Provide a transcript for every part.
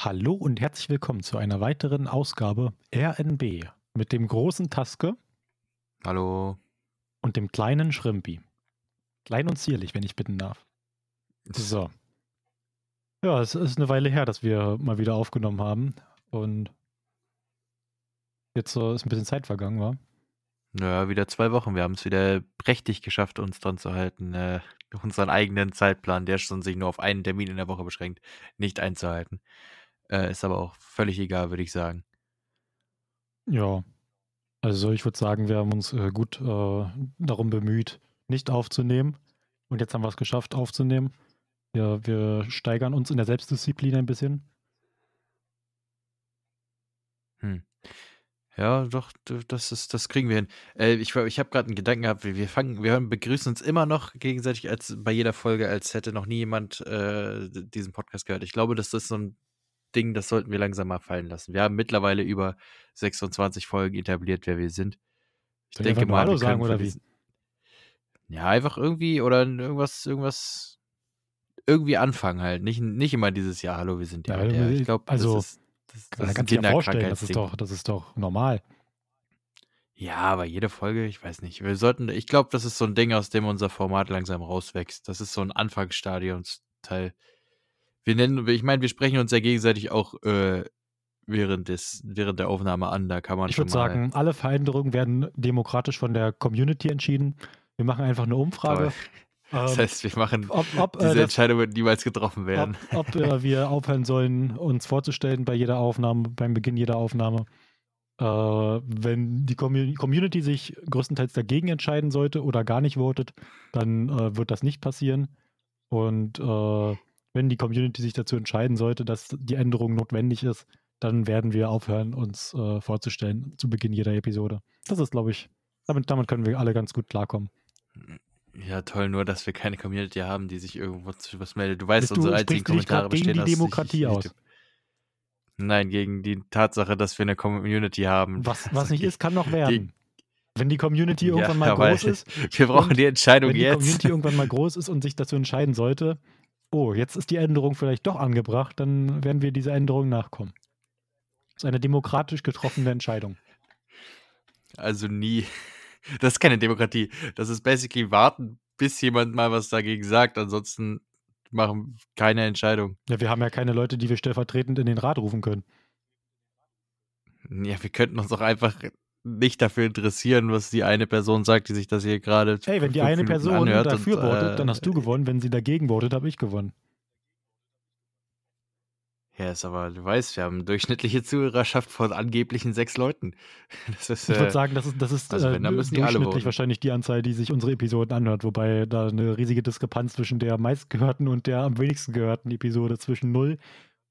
Hallo und herzlich willkommen zu einer weiteren Ausgabe RNB mit dem großen Taske Hallo. und dem kleinen Schrimpi. Klein und zierlich, wenn ich bitten darf. So. Ja, es ist eine Weile her, dass wir mal wieder aufgenommen haben und jetzt so ist ein bisschen Zeit vergangen, war. Ja, wieder zwei Wochen. Wir haben es wieder prächtig geschafft, uns dran zu halten, äh, unseren eigenen Zeitplan, der schon sich nur auf einen Termin in der Woche beschränkt, nicht einzuhalten. Äh, ist aber auch völlig egal, würde ich sagen. Ja. Also ich würde sagen, wir haben uns äh, gut äh, darum bemüht, nicht aufzunehmen. Und jetzt haben wir es geschafft, aufzunehmen. Ja, wir steigern uns in der Selbstdisziplin ein bisschen. Hm. Ja, doch, das ist, das kriegen wir hin. Äh, ich ich habe gerade einen Gedanken gehabt, wir, fangen, wir begrüßen uns immer noch gegenseitig als bei jeder Folge, als hätte noch nie jemand äh, diesen Podcast gehört. Ich glaube, das ist so ein Ding, das sollten wir langsam mal fallen lassen. Wir haben mittlerweile über 26 Folgen etabliert, wer wir sind. Ich Soll ich denke nur mal, Hallo wir sagen oder wie? ja, einfach irgendwie oder irgendwas, irgendwas, irgendwie anfangen halt. Nicht, nicht immer dieses Jahr, hallo, wir sind Ja, ja, der. Ich glaube, also, das ist, das, Da das ist vorstellen, das ist doch, das ist doch normal. Ja, aber jede Folge, ich weiß nicht. Wir sollten, ich glaube, das ist so ein Ding, aus dem unser Format langsam rauswächst. Das ist so ein Anfangsstadionsteil. Wir nennen, ich meine, wir sprechen uns ja gegenseitig auch äh, während des, während der Aufnahme an. Da kann man Ich würde sagen, alle Veränderungen werden demokratisch von der Community entschieden. Wir machen einfach eine Umfrage. Das ähm, heißt, wir machen ob, ob, äh, diese das, Entscheidung wird niemals getroffen ob, werden. ob äh, wir aufhören sollen, uns vorzustellen bei jeder Aufnahme, beim Beginn jeder Aufnahme. Äh, wenn die Commu- Community sich größtenteils dagegen entscheiden sollte oder gar nicht votet, dann äh, wird das nicht passieren. Und äh, wenn die Community sich dazu entscheiden sollte, dass die Änderung notwendig ist, dann werden wir aufhören, uns äh, vorzustellen zu Beginn jeder Episode. Das ist, glaube ich, damit, damit können wir alle ganz gut klarkommen. Ja, toll, nur dass wir keine Community haben, die sich irgendwo zu was meldet. Du weißt, Bist du- unsere einzigen du Kommentare grad gegen bestehen die Demokratie aus? Nein, gegen die Tatsache, dass wir eine Community haben. Was, was nicht ist, kann noch werden. gegen- Wenn die Community Ja, irgendwann mal aber groß ist, Wir brauchen die Entscheidung wenn die jetzt. Community irgendwann mal groß ist und sich dazu entscheiden sollte, oh, jetzt ist die Änderung vielleicht doch angebracht, dann werden wir dieser Änderung nachkommen. Das ist eine demokratisch getroffene Entscheidung. Also nie. Das ist keine Demokratie. Das ist basically warten, bis jemand mal was dagegen sagt. Ansonsten machen keine Entscheidung. Ja, wir haben ja keine Leute, die wir stellvertretend in den Rat rufen können. Ja, wir könnten uns auch einfach nicht dafür interessieren, was die eine Person sagt, die sich das hier gerade. Hey, wenn die eine Minuten Person dafür und, votet, dann äh, hast du gewonnen. Wenn sie dagegen votet, habe ich gewonnen. Ja, ist aber, du weißt, wir haben eine durchschnittliche Zuhörerschaft von angeblichen sechs Leuten. Das ist, Ich würde äh, sagen, das ist, das ist also äh, wenn, die alle durchschnittlich voten. wahrscheinlich die Anzahl, die sich unsere Episoden anhört, wobei da eine riesige Diskrepanz zwischen der meistgehörten und der am wenigsten gehörten Episode zwischen 0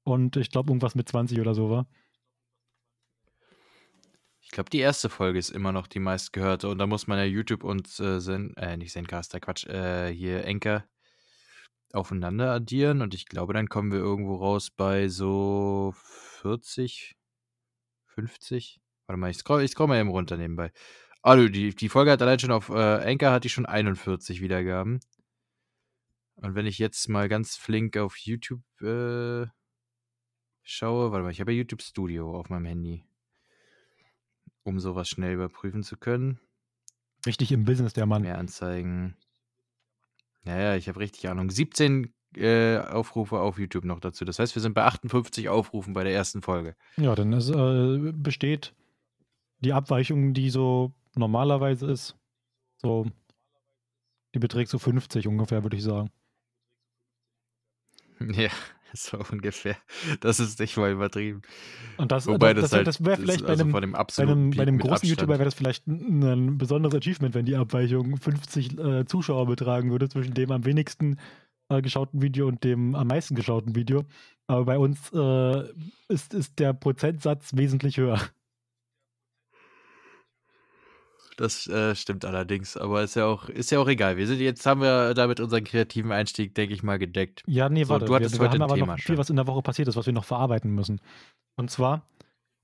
und ich glaube irgendwas mit 20 oder so war. Ich glaube, die erste Folge ist immer noch die meistgehörte und da muss man ja YouTube und äh, Zen, äh, nicht Zencaster, Quatsch, äh, hier Enker aufeinander addieren und ich glaube, dann kommen wir irgendwo raus bei so 40, 50. Warte mal, ich scroll, ich scroll mal eben runter nebenbei. Also, die, die Folge hat allein schon auf äh, hat die schon 41 Wiedergaben. Und wenn ich jetzt mal ganz flink auf YouTube äh, schaue, warte mal, ich habe ja YouTube Studio auf meinem Handy, um sowas schnell überprüfen zu können. Richtig im Business, der Mann. Mehr Anzeigen. Ja, ja, ich habe richtig Ahnung. 17 äh, Aufrufe auf YouTube noch dazu. Das heißt, wir sind bei 58 Aufrufen bei der ersten Folge. Ja, dann ist, äh, besteht die Abweichung, die so normalerweise ist, so, die beträgt so 50 ungefähr, würde ich sagen. Ja, so ungefähr. Das ist nicht mal übertrieben. Und das, Wobei das, das, halt, das wäre vielleicht bei also einem, von dem bei einem, bei einem großen Abstand. YouTuber wäre das vielleicht ein, ein besonderes Achievement, wenn die Abweichung 50 äh, Zuschauer betragen würde zwischen dem am wenigsten äh, geschauten Video und dem am meisten geschauten Video. Aber bei uns äh, ist, ist der Prozentsatz wesentlich höher. Das äh, stimmt allerdings, aber ist ja auch ist ja auch egal. Wir sind jetzt haben wir damit unseren kreativen Einstieg, denke ich mal, gedeckt. Ja, nee, So, warte. du hattest wir, wir heute haben ein aber Thema, noch viel, was in der Woche passiert ist, was wir noch verarbeiten müssen. Und zwar,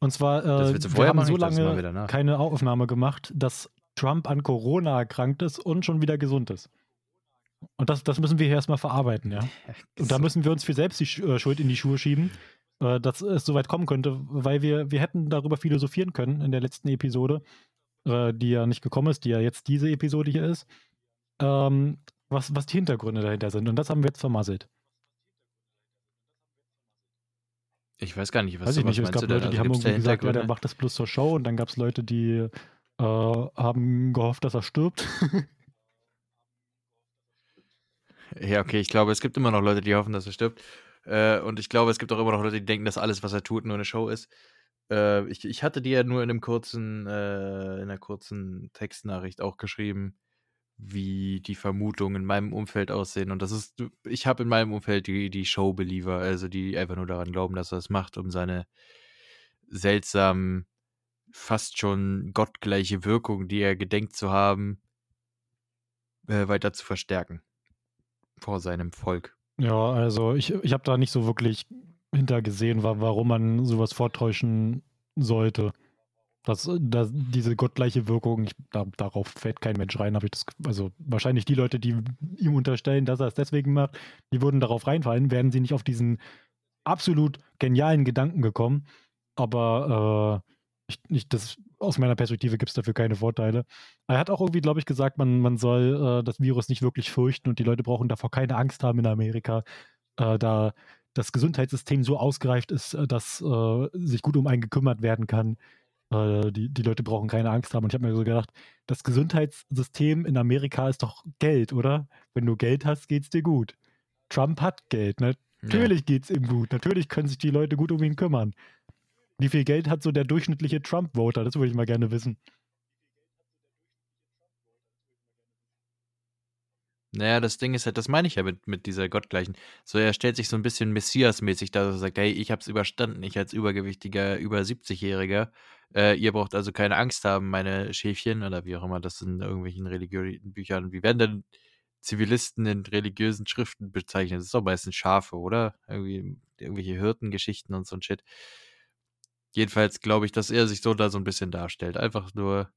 und zwar, äh, wir haben so lange keine Aufnahme gemacht, dass Trump an Corona erkrankt ist und schon wieder gesund ist. Und das, das müssen wir hier erstmal verarbeiten, ja. Und da müssen wir uns für selbst die äh, Schuld in die Schuhe schieben, äh, dass es so weit kommen könnte, weil wir, wir hätten darüber philosophieren können in der letzten Episode, äh, die ja nicht gekommen ist, die ja jetzt diese Episode hier ist, ähm, was, was die Hintergründe dahinter sind. Und das haben wir jetzt vermasselt. Ich weiß gar nicht, was, weiß ich nicht. Es gab Leute, also die haben irgendwie gesagt, ja, der macht das bloß zur Show. Und dann gab es Leute, die äh, haben gehofft, dass er stirbt. ja, okay, ich glaube, es gibt immer noch Leute, die hoffen, dass er stirbt. Äh, und ich glaube, es gibt auch immer noch Leute, die denken, dass alles, was er tut, nur eine Show ist. Äh, ich, ich hatte dir ja nur in einem kurzen, äh, in einer kurzen Textnachricht auch geschrieben, wie die Vermutungen in meinem Umfeld aussehen. Und das ist, ich habe in meinem Umfeld die, die Show-Believer, also die einfach nur daran glauben, dass er es macht, um seine seltsamen, fast schon gottgleiche Wirkung, die er gedenkt zu haben, äh, weiter zu verstärken vor seinem Volk. Ja, also ich, ich habe da nicht so wirklich hintergesehen, warum man sowas vortäuschen sollte. Das, das, diese gottgleiche Wirkung, ich, da, darauf fällt kein Mensch rein, habe ich das. Also wahrscheinlich die Leute, die ihm unterstellen, dass er es deswegen macht, die würden darauf reinfallen, wären sie nicht auf diesen absolut genialen Gedanken gekommen. Aber äh, ich, ich, das, aus meiner Perspektive gibt es dafür keine Vorteile. Er hat auch irgendwie, glaube ich, gesagt, man, man soll äh, das Virus nicht wirklich fürchten und die Leute brauchen davor keine Angst haben in Amerika, äh, da das Gesundheitssystem so ausgereift ist, äh, dass äh, sich gut um einen gekümmert werden kann. Äh, die, die Leute brauchen keine Angst haben. Und ich habe mir so gedacht, das Gesundheitssystem in Amerika ist doch Geld, oder? Wenn du Geld hast, geht es dir gut. Trump hat Geld, ne? Natürlich ja. geht es ihm gut. Natürlich können sich die Leute gut um ihn kümmern. Wie viel Geld hat so der durchschnittliche Trump-Voter? Das würde ich mal gerne wissen. Naja, das Ding ist halt, das meine ich ja mit, mit dieser Gottgleichen. So, er stellt sich so ein bisschen Messias-mäßig da, dass er sagt, hey, ich hab's überstanden, ich als übergewichtiger, über 70-Jähriger. Äh, ihr braucht also keine Angst haben, meine Schäfchen, oder wie auch immer das in irgendwelchen religiösen Büchern. Wie werden denn Zivilisten in religiösen Schriften bezeichnet? Das ist doch meistens Schafe, oder? Irgendwie, irgendwelche Hirtengeschichten und so ein Shit. Jedenfalls glaube ich, dass er sich so da so ein bisschen darstellt. Einfach nur,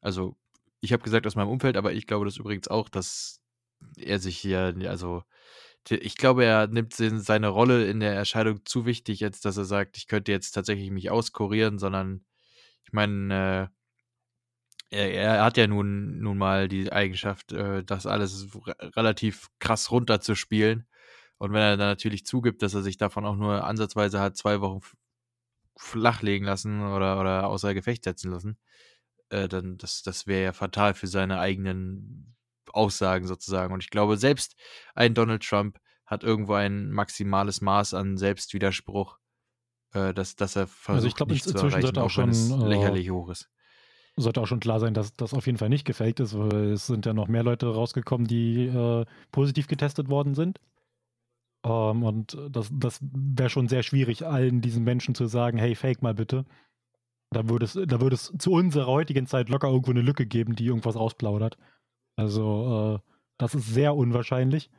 also ich habe gesagt aus meinem Umfeld, aber ich glaube das übrigens auch, dass er sich hier, also ich glaube, er nimmt seine Rolle in der Erscheinung zu wichtig, als dass er sagt, ich könnte jetzt tatsächlich mich auskurieren, sondern ich meine, äh, er, er, hat ja nun, nun mal die Eigenschaft, äh, das alles relativ krass runterzuspielen. Und wenn er dann natürlich zugibt, dass er sich davon auch nur ansatzweise hat zwei Wochen flachlegen lassen oder, oder außer Gefecht setzen lassen, äh, dann das, das wäre ja fatal für seine eigenen Aussagen sozusagen. Und ich glaube, selbst ein Donald Trump hat irgendwo ein maximales Maß an Selbstwiderspruch, äh, dass, dass er versucht, also ich glaube, nicht inzwischen zu erreichen, sollte auch schon äh, lächerlich hoch ist. Sollte auch schon klar sein, dass das auf jeden Fall nicht gefaked ist, weil es sind ja noch mehr Leute rausgekommen, die äh, positiv getestet worden sind. Ähm, und das, das wäre schon sehr schwierig, allen diesen Menschen zu sagen, hey, fake mal bitte. Da würde es, da würde es zu unserer heutigen Zeit locker irgendwo eine Lücke geben, die irgendwas rausplaudert. Also, äh, das ist sehr unwahrscheinlich.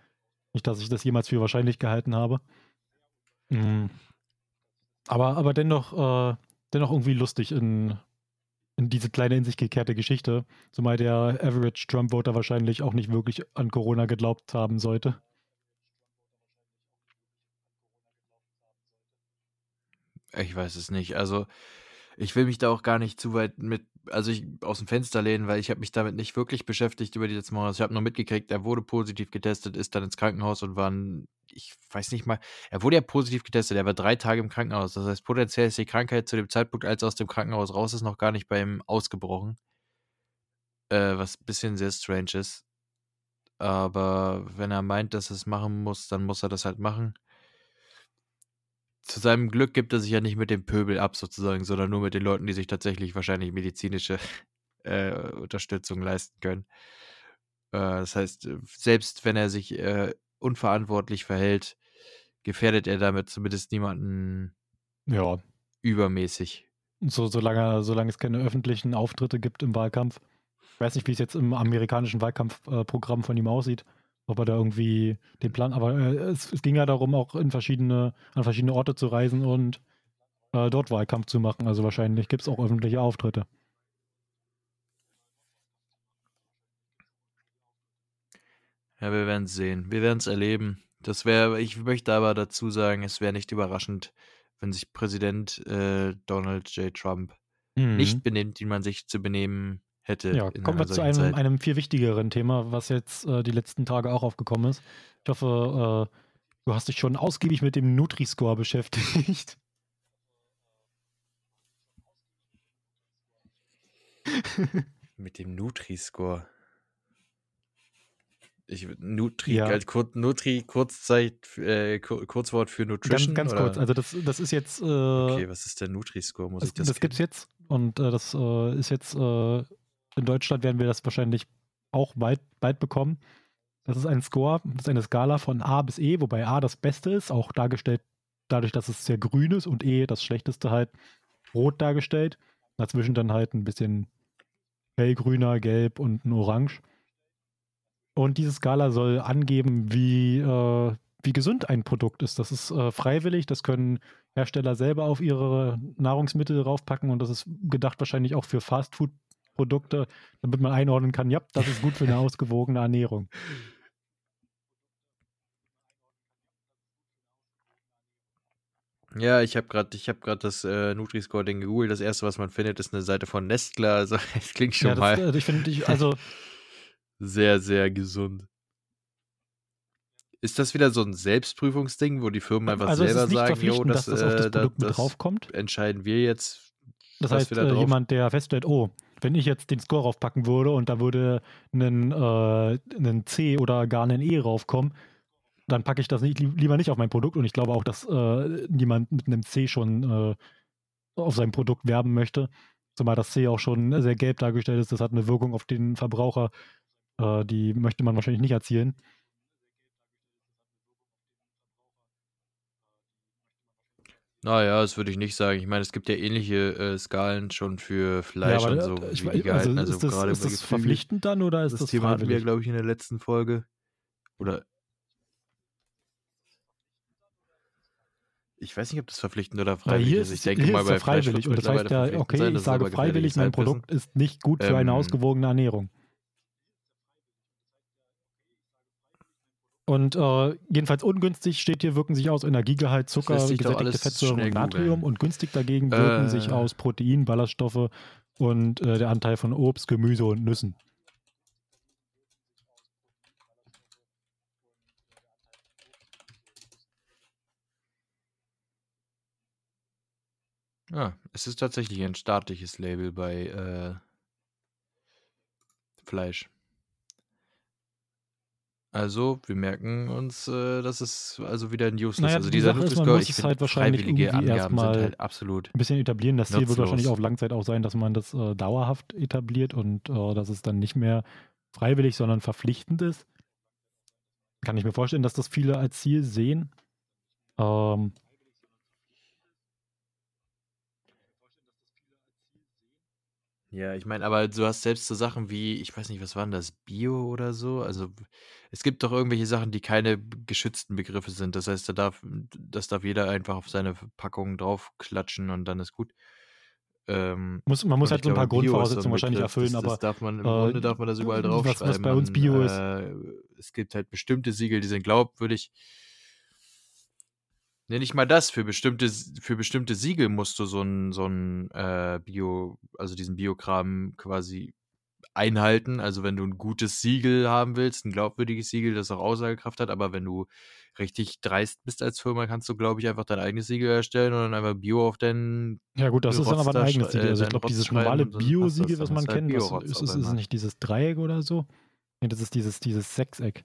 Nicht, dass ich das jemals für wahrscheinlich gehalten habe. Mhm. Aber, aber dennoch, äh, dennoch irgendwie lustig in, in diese kleine in sich gekehrte Geschichte. Zumal der Average Trump-Voter wahrscheinlich auch nicht wirklich an Corona geglaubt haben sollte. Ich weiß es nicht. Also, ich will mich da auch gar nicht zu weit mit, also ich aus dem Fenster lehnen, weil ich habe mich damit nicht wirklich beschäftigt über die letzten Monate. Ich habe nur mitgekriegt, er wurde positiv getestet, ist dann ins Krankenhaus und war, ein, ich weiß nicht mal, er wurde ja positiv getestet, er war drei Tage im Krankenhaus. Das heißt, potenziell ist die Krankheit zu dem Zeitpunkt, als er aus dem Krankenhaus raus ist, noch gar nicht bei ihm ausgebrochen. Äh, was ein bisschen sehr strange ist. Aber wenn er meint, dass er es machen muss, dann muss er das halt machen zu seinem Glück gibt er sich ja nicht mit dem Pöbel ab, sozusagen, sondern nur mit den Leuten, die sich tatsächlich wahrscheinlich medizinische äh, Unterstützung leisten können. Äh, das heißt, selbst wenn er sich äh, unverantwortlich verhält, gefährdet er damit zumindest niemanden ja. übermäßig. So, solange, solange es keine öffentlichen Auftritte gibt im Wahlkampf. Ich weiß nicht, wie es jetzt im amerikanischen Wahlkampfprogramm äh, von ihm aussieht ob er da irgendwie den Plan, aber äh, es, es, ging ja darum, auch in verschiedene, an verschiedene Orte zu reisen und äh, dort Wahlkampf zu machen. Also wahrscheinlich gibt es auch öffentliche Auftritte. Ja, wir werden es sehen. Wir werden es erleben. Das wäre, ich möchte aber dazu sagen, es wäre nicht überraschend, wenn sich Präsident äh, Donald J. Trump Mhm. nicht benimmt, wie man sich zu benehmen hätte. Ja, in kommen wir zu einem, Zeit. einem viel wichtigeren Thema, was jetzt äh, die letzten Tage auch aufgekommen ist. Ich hoffe, äh, du hast dich schon ausgiebig mit dem Nutri-Score beschäftigt. Mit dem Nutri-Score. Ich, Nutri, Ja. als Kur, Nutri, Kurzzeit, äh, Kur- Kurzwort für Ganz, Nutrition? ganz oder? kurz, also das, das ist jetzt, äh, Okay, was ist der Nutri-Score? Muss das, ich das, das gibt's jetzt und äh, das äh, ist jetzt, äh, in Deutschland werden wir das wahrscheinlich auch bald, bald bekommen. Das ist ein Score, das ist eine Skala von A bis E, wobei A das Beste ist, auch dargestellt dadurch, dass es sehr grün ist und E das Schlechteste halt rot dargestellt. Dazwischen dann halt ein bisschen hellgrüner, gelb und ein Orange. Und diese Skala soll angeben, wie, äh, wie gesund ein Produkt ist. Das ist äh, freiwillig, das können Hersteller selber auf ihre Nahrungsmittel raufpacken und das ist gedacht wahrscheinlich auch für Fastfood-Produkte, damit man einordnen kann, ja, das ist gut für eine ausgewogene Ernährung. Ja, ich habe gerade ich das äh, Nutri-Score-Ding gegoogelt. Das erste, was man findet, ist eine Seite von Nestler. Also, es klingt schon Ja, das, mal äh, ich finde, ich, also sehr, sehr gesund. Ist das wieder so ein Selbstprüfungsding, wo die Firmen einfach also selber ist nicht sagen, jo, das, dass das auf das äh, da, Produkt mit das draufkommt. entscheiden wir jetzt, Das heißt, äh, jemand, der feststellt, oh, wenn ich jetzt den Score raufpacken würde und da würde ein, äh, C oder gar ein E raufkommen, dann packe ich das nicht, li- lieber nicht auf mein Produkt. Und ich glaube auch, dass äh, niemand mit einem C schon äh, auf sein Produkt werben möchte. Zumal das C auch schon sehr gelb dargestellt ist. Das hat eine Wirkung auf den Verbraucher, äh, die möchte man wahrscheinlich nicht erzielen. Naja, das würde ich nicht sagen. Ich meine, es gibt ja ähnliche äh, Skalen schon für Fleisch und äh, so, ich, wie die also Also, ist das, gerade ist bei das Geflügel. verpflichtend dann oder ist Das das Thema hatten wir, freiwillig? glaube ich, in der letzten Folge. Oder ich weiß nicht, ob das verpflichtend oder Weil freiwillig hier ist. ist Ich es, denke hier mal, ist ja bei freiwillig und das heißt ja, verpflichtend okay, sein. ich Das ist sage aber freiwillig, mein. Produkt ist nicht gut für eine Ähm, ausgewogene Ernährung. Und äh, jedenfalls ungünstig steht hier, wirken sich aus Energiegehalt, Zucker, sich gesättigte Fettsäuren und Natrium googeln. und günstig dagegen wirken sich Äh. aus Protein, Ballaststoffe und äh, der Anteil von Obst, Gemüse und Nüssen. Ja, es ist tatsächlich ein staatliches Label bei äh, Fleisch. Also, wir merken uns, äh, das ist also wieder ein Useless. Naja, also die dieser Sache ist, man muss ich es halt wahrscheinlich irgendwie erstmal halt absolut. ein bisschen etablieren. Das Ziel wird wahrscheinlich Nutzlos. auf Langzeit auch sein, dass man das äh, dauerhaft etabliert und äh, dass es dann nicht mehr freiwillig, sondern verpflichtend ist. Kann ich mir vorstellen, dass das viele als Ziel sehen. Ähm, Ja, ich meine, aber du hast selbst so Sachen wie, ich weiß nicht, was waren das, Bio oder so? Also es gibt doch irgendwelche Sachen, die keine geschützten Begriffe sind. Das heißt, da darf, das darf jeder einfach auf seine Packung draufklatschen und dann ist gut. Ähm, muss, man muss halt so ein paar Bio Grundvoraussetzungen wahrscheinlich Begriff, erfüllen, das, aber das darf man, im äh, Grunde darf man das überall was- was draufschreiben. bei uns Bio ist. äh, es gibt halt bestimmte Siegel, die sind glaubwürdig. Ne, nicht mal das. Für bestimmte, für bestimmte Siegel musst du so ein, so ein äh, Bio, also diesen Biokram quasi einhalten. Also wenn du ein gutes Siegel haben willst, ein glaubwürdiges Siegel, das auch Aussagekraft hat, aber wenn du richtig dreist bist als Firma, kannst du, glaube ich, einfach dein eigenes Siegel erstellen und dann einfach Bio auf deinen Ja gut, das ist dann Rotz aber ein da eigenes Siegel. äh, Also ich deinen glaube, Rotz dieses normale Bio-Siegel, was ist man halt kennt, ist, ist, ist es einmal. nicht dieses Dreieck oder so? Nee, das ist dieses, dieses Sechseck.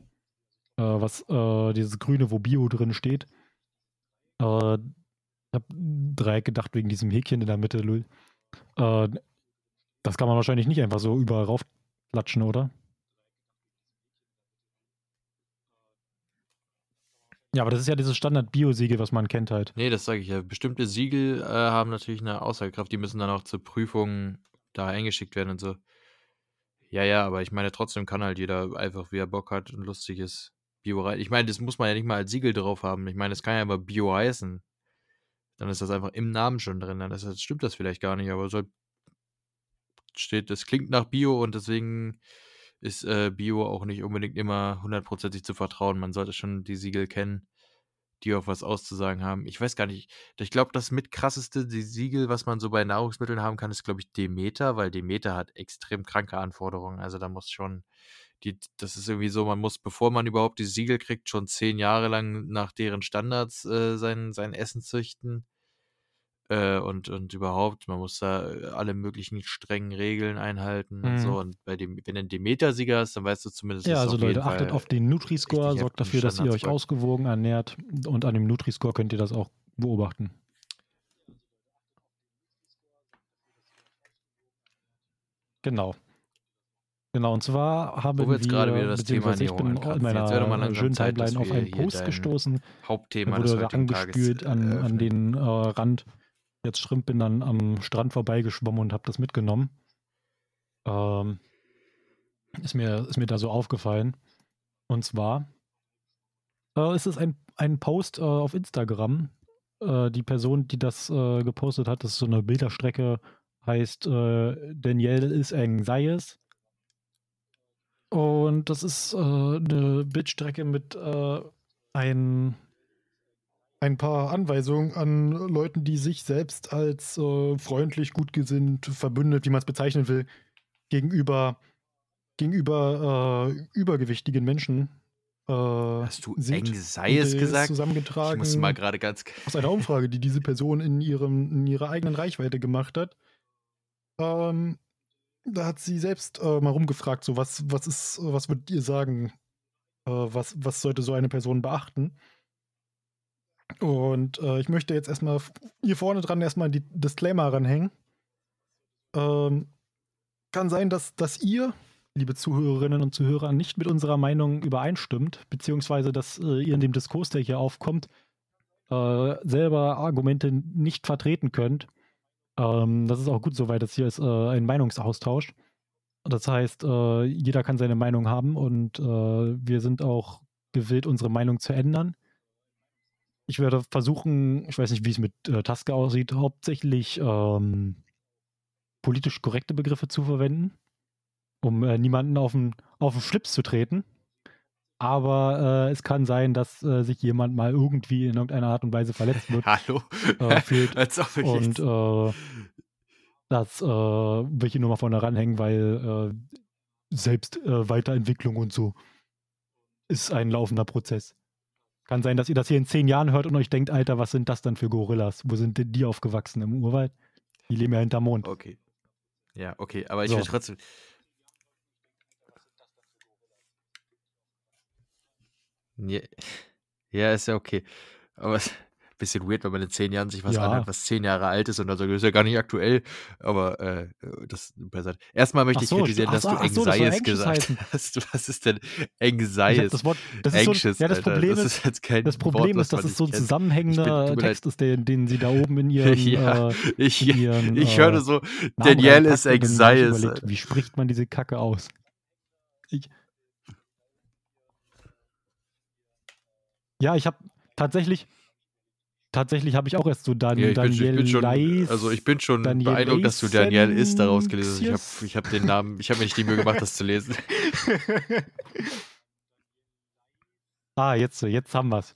Äh, was, äh, dieses Grüne, wo Bio drin steht. Äh, ich habe Dreieck gedacht wegen diesem Häkchen in der Mitte, Lul. Äh, das kann man wahrscheinlich nicht einfach so überall raufklatschen, oder? Ja, aber das ist ja dieses Standard-Bio-Siegel, was man kennt halt. Nee, das sage ich ja. Bestimmte Siegel äh, haben natürlich eine Aussagekraft, die müssen dann auch zur Prüfung da eingeschickt werden und so. Ja, ja, aber ich meine, trotzdem kann halt jeder einfach, wie er Bock hat und lustig ist, Bio. Ich meine, das muss man ja nicht mal als Siegel drauf haben. Ich meine, das kann ja aber Bio heißen. Dann ist das einfach im Namen schon drin. Dann das, stimmt das vielleicht gar nicht, aber so steht, das klingt nach Bio und deswegen ist äh, Bio auch nicht unbedingt immer hundertprozentig zu vertrauen. Man sollte schon die Siegel kennen, die auch was auszusagen haben. Ich weiß gar nicht, ich glaube, das mit krasseste die Siegel, was man so bei Nahrungsmitteln haben kann, ist, glaube ich, Demeter, weil Demeter hat extrem kranke Anforderungen. Also da muss schon, die, das ist irgendwie so, man muss, bevor man überhaupt die Siegel kriegt, schon zehn Jahre lang nach deren Standards äh, sein, sein Essen züchten. Äh, und, und überhaupt, man muss da äh, alle möglichen strengen Regeln einhalten und so. Mhm. Und bei dem, wenn du einen Demeter-Sieger hast, dann weißt du zumindest, Ja, also Leute, achtet Fall auf den Nutri-Score, sorgt dafür, dass ihr euch ausgewogen ernährt und an dem Nutri-Score könnt ihr das auch beobachten. Genau. Genau, und zwar haben Wo wir jetzt gerade wieder das Thema ich bin in meiner schönen Timeline auf einen Post gestoßen. Hauptthema des wurde Tages angespült an, an den äh, Rand. Jetzt Schrimp bin dann am Strand vorbeigeschwommen und habe das mitgenommen. Ähm, ist, mir, ist mir da so aufgefallen. Und zwar äh, ist es ein, ein Post äh, auf Instagram. Äh, die Person, die das äh, gepostet hat, das ist so eine Bilderstrecke, heißt äh, Danielle is anxious. Und das ist äh, eine Bildstrecke mit äh, ein, ein paar Anweisungen an Leuten, die sich selbst als äh, freundlich, gut gesinnt, verbündet, wie man es bezeichnen will, gegenüber, gegenüber äh, übergewichtigen Menschen. Äh, Hast du Und, äh, ist gesagt? Ich Zusammengetragen muss mal gerade ganz. aus einer Umfrage, die diese Person in, ihrem, in ihrer eigenen Reichweite gemacht hat. Ähm, da hat sie selbst äh, mal rumgefragt, so was, was ist, was würdet ihr sagen, äh, was, was sollte so eine Person beachten? Und äh, ich möchte jetzt erstmal hier vorne dran erstmal die Disclaimer ranhängen. Ähm, kann sein, dass, dass ihr, liebe Zuhörerinnen und Zuhörer, nicht mit unserer Meinung übereinstimmt, beziehungsweise dass äh, ihr in dem Diskurs, der hier aufkommt, äh, selber Argumente nicht vertreten könnt. Ähm, das ist auch gut soweit, das hier ist äh, ein Meinungsaustausch. Das heißt, äh, jeder kann seine Meinung haben und äh, wir sind auch gewillt, unsere Meinung zu ändern. Ich werde versuchen, ich weiß nicht, wie es mit äh, Taske aussieht, hauptsächlich ähm, politisch korrekte Begriffe zu verwenden, um äh, niemanden auf den, auf den Schlips zu treten. Aber äh, es kann sein, dass äh, sich jemand mal irgendwie in irgendeiner Art und Weise verletzt wird Hallo? äh, ich und äh, das äh, will ich nur mal vorne ranhängen, weil äh, selbst äh, Weiterentwicklung und so ist ein laufender Prozess. Kann sein, dass ihr das hier in zehn Jahren hört und euch denkt, Alter, was sind das dann für Gorillas? Wo sind denn die aufgewachsen? Im Urwald? Die leben ja hinterm Mond. Okay. Ja, okay, aber ich So. will trotzdem. Ja, ja, ist ja okay. Aber es ist ein bisschen weird, wenn man in zehn Jahren sich was Ja. anhört, was zehn Jahre alt ist und dann sagt, das ist ja gar nicht aktuell. Aber äh, das beiseite. Erstmal möchte Ach ich so, kritisieren, dass so, du ach so, das gesagt hast. Was ist denn Anxious? das Wort, das ist so, Anxious, ja, das Alter. Problem das ist, ist jetzt kein das Wort, Problem was ist, dass es so ein zusammenhängender leid. Text ist, den, den sie da oben in ihrem Ja, äh, Ich, in ihren, ich äh, höre so, Namen Danielle ist Anxious. überlegt, Wie spricht man diese Kacke aus? Ich, ja, ich habe tatsächlich, tatsächlich habe ich auch erst so Dan, Ja, ich bin, ich bin schon, Daniel also ich bin schon Daniel beeindruckt, dass du Danielle ist daraus gelesen hast. Ich habe hab den Namen, ich habe mir nicht die Mühe gemacht, das zu lesen. ah, jetzt, jetzt haben wir's.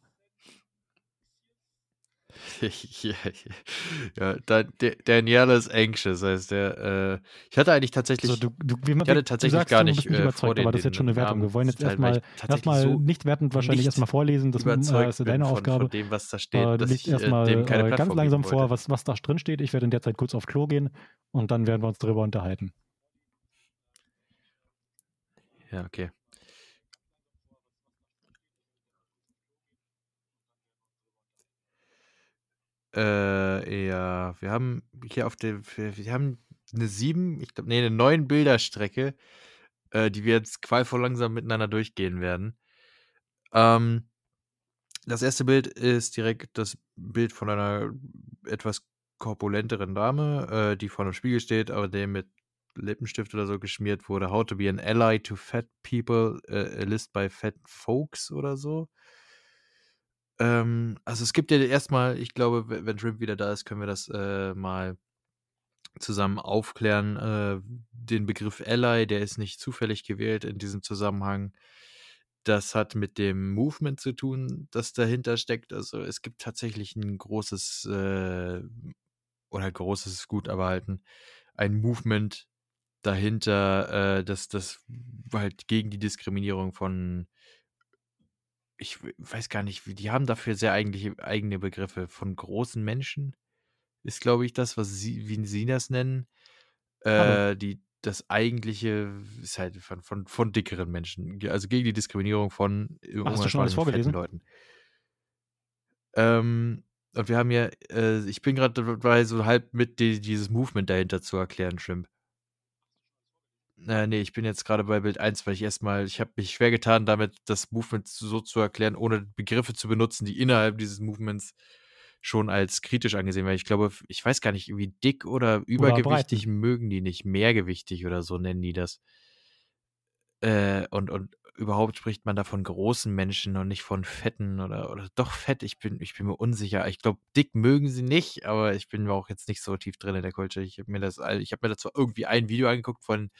Ja, ja, da, der, Danielle ist anxious, heißt der. Äh, ich hatte eigentlich tatsächlich, So, du, du, wie ich hatte tatsächlich sagst, gar nicht bist nicht äh, überzeugt, vor den, aber das ist jetzt schon eine Wertung. Wir wollen jetzt erstmal, ich erstmal so nicht wertend wahrscheinlich erstmal vorlesen. Das äh, ist deine von, Aufgabe. von dem, was da steht, Äh, dass ich äh, erstmal äh, ganz langsam vor, was, was da drin steht. Ich werde in der Zeit kurz auf Klo gehen und dann werden wir uns darüber unterhalten. Ja, okay. Äh, ja, wir haben hier auf dem, wir, wir haben eine sieben, ich glaube, nee, eine neun Bilderstrecke, äh, die wir jetzt qualvoll langsam miteinander durchgehen werden. Ähm, das erste Bild ist direkt das Bild von einer etwas korpulenteren Dame, äh, die vor einem Spiegel steht, aber dem mit Lippenstift oder so geschmiert wurde. How to be an ally to fat people, äh, a list by fat folks oder so. Ähm, also es gibt ja erstmal, ich glaube, we- wenn Shrimp wieder da ist, können wir das äh, mal zusammen aufklären. Äh, den Begriff Ally, der ist nicht zufällig gewählt in diesem Zusammenhang. das hat mit dem Movement zu tun, das dahinter steckt. Also es gibt tatsächlich ein großes, äh, oder großes gut, aber halt ein, ein Movement dahinter, äh, das, das halt gegen die Diskriminierung von, ich weiß gar nicht, wie- die haben dafür sehr eigentliche, eigene Begriffe. Von großen Menschen ist, glaube ich, das, was sie, wie sie das nennen. Äh, die, das eigentliche ist halt von, von, von dickeren Menschen. Also gegen die Diskriminierung von Hast du schon alles vorgelesen? Leuten. Ähm, und wir haben ja, äh, ich bin gerade dabei, so halb mit die, dieses Movement dahinter zu erklären, Shrimp. Äh, nee, ich bin jetzt gerade bei Bild 1, weil ich erstmal, ich habe mich schwer getan, damit das Movement so zu erklären, ohne Begriffe zu benutzen, die innerhalb dieses Movements schon als kritisch angesehen werden. Ich glaube, ich weiß gar nicht, wie dick oder übergewichtig mögen die nicht, mehrgewichtig oder so nennen die das. Äh, und, und überhaupt spricht man da von großen Menschen und nicht von fetten oder, oder doch fett. Ich bin, ich bin mir unsicher. Ich glaube, dick mögen sie nicht, aber ich bin mir auch jetzt nicht so tief drin in der Culture. Ich habe mir das, ich habe mir dazu irgendwie ein Video angeguckt von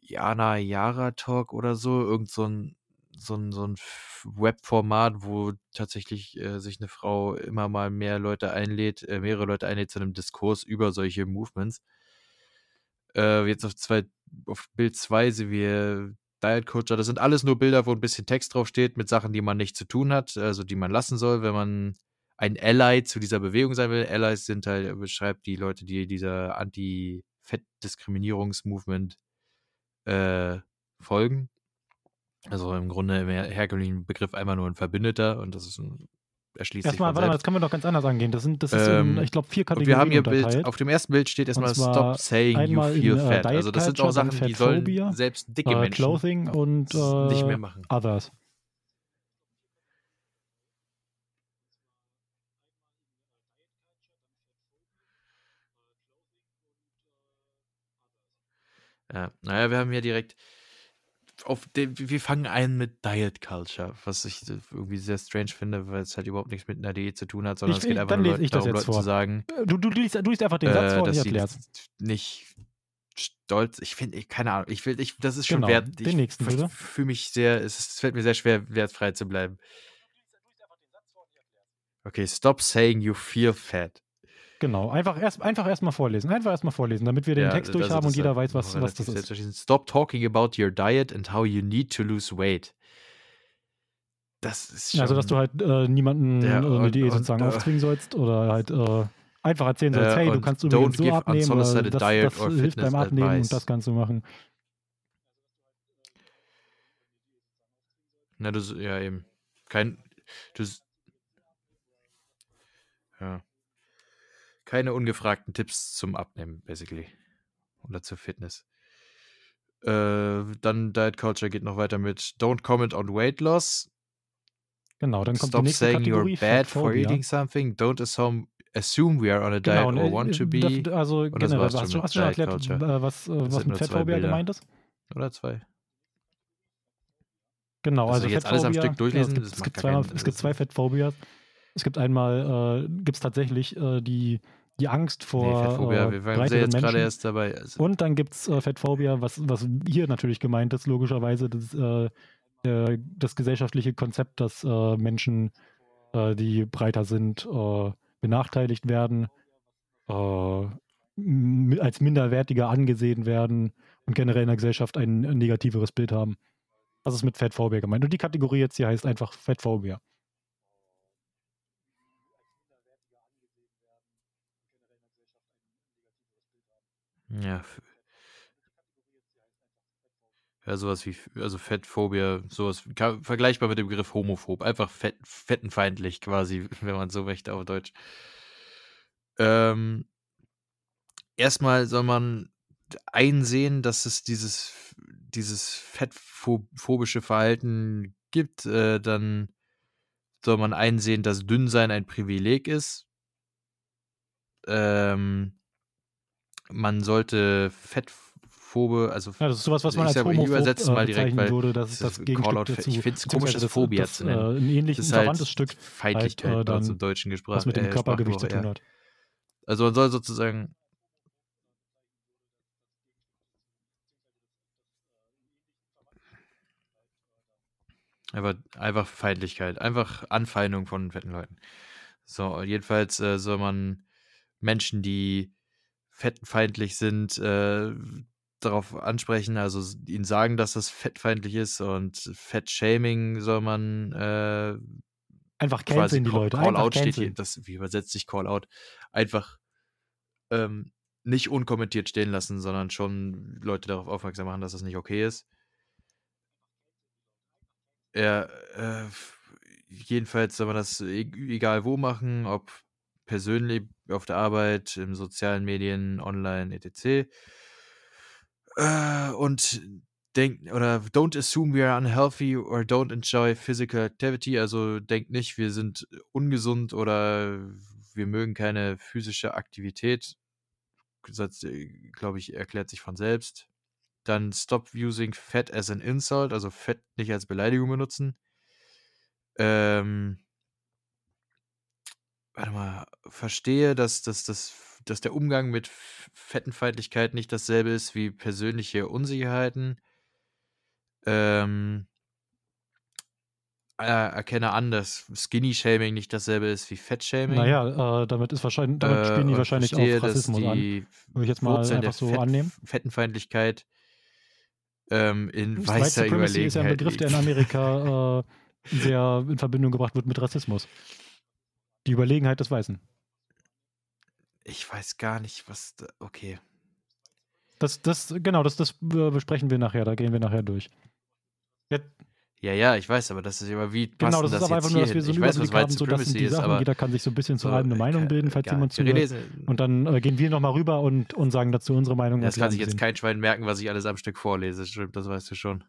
Jana Yara Talk oder so, irgend so ein, so ein, so ein Webformat, wo tatsächlich äh, sich eine Frau immer mal mehr Leute einlädt, äh, mehrere Leute einlädt zu einem Diskurs über solche Movements. Äh, jetzt auf, zwei, auf Bild 2 sehen wir Diet Culture. Das sind alles nur Bilder, wo ein bisschen Text draufsteht mit Sachen, die man nicht zu tun hat, also die man lassen soll, wenn man ein Ally zu dieser Bewegung sein will. Allies sind halt, er beschreibt die Leute, die dieser Anti-Fett-Diskriminierungsmovement äh, folgen. Also im Grunde im her- herkömmlichen Begriff einmal nur ein Verbündeter und das ist ein, erschließt sich Erstmal, von warte mal, das können wir doch ganz anders angehen. Das, sind, das ist in, Ähm, ich glaube, vier Kategorien wir haben hier Bild, auf dem ersten Bild steht erstmal Stop saying you einmal in, feel äh, fat. Diet Also das sind auch Sachen, die sollen selbst dicke äh, Menschen Clothing und nicht äh, mehr machen. Others. Ja, naja, wir haben hier direkt auf dem, wir fangen ein mit Diet Culture, was ich irgendwie sehr strange finde, weil es halt überhaupt nichts mit einer Diät zu tun hat, sondern Ich- es geht einfach nur darum, Leuten zu vor. sagen, Äh, Du, du, liest, du liest einfach den Satz äh, vor und ich dass sie erklär's. nicht stolz, ich finde, keine Ahnung, ich will, ich, das ist schon Genau, wert, den ich, nächsten ich bitte. fühle mich sehr, es, ist, es fällt mir sehr schwer, wertfrei zu bleiben. Okay, stop saying you feel fat. Genau, einfach erst einfach erstmal vorlesen. Einfach erstmal vorlesen, damit wir den Ja, Text durchhaben das und jeder halt weiß, was, was das ist. Stop talking about your diet and how you need to lose weight. Das ist schon. Also, dass du halt äh, niemanden Ja, äh, eine und- Diät und, sozusagen äh, aufzwingen sollst oder halt äh, einfach erzählen sollst, Äh, hey, du und kannst übrigens so abnehmen oder das, das hilft beim Abnehmen advice. und das kannst du machen. Na, du, ja, eben. Kein. Du, ja. Keine ungefragten Tipps zum Abnehmen, basically. Oder zur Fitness. Äh, dann Diet Culture geht noch weiter mit Don't comment on weight loss. Genau, dann kommt Stop die nächste saying Kategorie, you're bad for eating something. Don't assume, assume we are on a diet Genau, or ne, want to äh, be. das- also generell, war's hast du, hast schon Diet erklärt, Culture. äh, was, äh, Das was mit zwei Fettphobia gemeint ist? Oder zwei. Genau, Also also, jetzt alles am Stück durchlesen, das es, gibt, es, gibt keinen- es gibt zwei Fettphobias. Es gibt einmal, äh, gibt es tatsächlich äh, die, die Angst Nee, vor Fettphobia, äh, wir waren jetzt gerade erst dabei. Also, Und dann gibt es äh, Fettphobia, was, was hier natürlich gemeint ist, logischerweise, das, äh, äh, das gesellschaftliche Konzept, dass äh, Menschen, äh, die breiter sind, benachteiligt werden, als minderwertiger angesehen werden und generell in der Gesellschaft ein, ein negativeres Bild haben. Das ist mit Fettphobia gemeint. Und die Kategorie jetzt hier heißt einfach Fettphobia. Ja. Ja, sowas wie, also Fettphobia, sowas, vergleichbar mit dem Begriff homophob. Einfach fett, fettenfeindlich quasi, wenn man so möchte auf Deutsch. Ähm, erstmal soll man einsehen, dass es dieses, dieses fettphobische Verhalten gibt. Äh, dann soll man einsehen, dass Dünnsein ein Privileg ist. Ähm, man sollte Fettphobe, also Ja, das ist sowas, was man als homophob übersetze es äh, mal direkt, weil würde. Das es ist das Gegenstück dazu. ich find's komisch, das Beziehungsweise Phobia das, zu äh, nennen. ein ähnlich Das ist halt verwandtes Stück, Feindlichkeit halt, äh, bei uns dann, im deutschen Gesprach, was mit dem äh, Körpergewicht zu tun ja. hat. Also man soll sozusagen Einfach, einfach Feindlichkeit, einfach Anfeindung von fetten Leuten. So, jedenfalls äh, soll man Menschen, die fettfeindlich sind, äh, darauf ansprechen, also ihnen sagen, dass das fettfeindlich ist und Fettshaming soll man äh, einfach canceln die Leute. Call out steht hier, das, wie übersetzt sich Call out? Einfach ähm, nicht unkommentiert stehen lassen, sondern schon Leute darauf aufmerksam machen, dass das nicht okay ist. Ja, äh, jedenfalls soll man das e egal wo machen, ob persönlich auf der Arbeit, im sozialen Medien, online, etc. Äh, und denkt oder don't assume we are unhealthy or don't enjoy physical activity. Also denkt nicht, wir sind ungesund oder wir mögen keine physische Aktivität. Das, äh, glaube ich, erklärt sich von selbst. Dann stop using fat as an insult, also Fett nicht als Beleidigung benutzen. Ähm, warte mal, verstehe, dass, dass, dass, dass der Umgang mit Fettenfeindlichkeit nicht dasselbe ist wie persönliche Unsicherheiten. Ähm, äh, erkenne an, dass Skinny-Shaming nicht dasselbe ist wie Fettshaming. Naja, äh, damit ist wahrscheinlich, damit äh, spielen die wahrscheinlich verstehe, auf Rassismus dass an. die Würde ich jetzt mal Wurzeln einfach so Fett, annehmen. Fettenfeindlichkeit ähm, in White weißer Supremacy ist ja ein Überlegenheit Begriff, der in. Amerika äh, sehr in Verbindung gebracht wird mit Rassismus. Die Überlegenheit des Weißen. Ich weiß gar nicht, was. Da, okay. Das, das, genau, das, das besprechen wir nachher, da gehen wir nachher durch. Ja, Ja, ja, ich weiß, aber das ist immer wie genau, denn das ist das aber jetzt einfach nur, dass wir so einen Ich weiß, Überblick White haben, so das Supremacy die ist, Sachen. aber Jeder kann sich so ein bisschen zu so, einem eine äh, Meinung bilden, falls jemand zuhört. Und dann äh, gehen wir nochmal rüber und, und sagen dazu unsere Meinung. Das kann sich jetzt kein Schwein merken, was ich alles am Stück vorlese. Stimmt, das weißt du schon.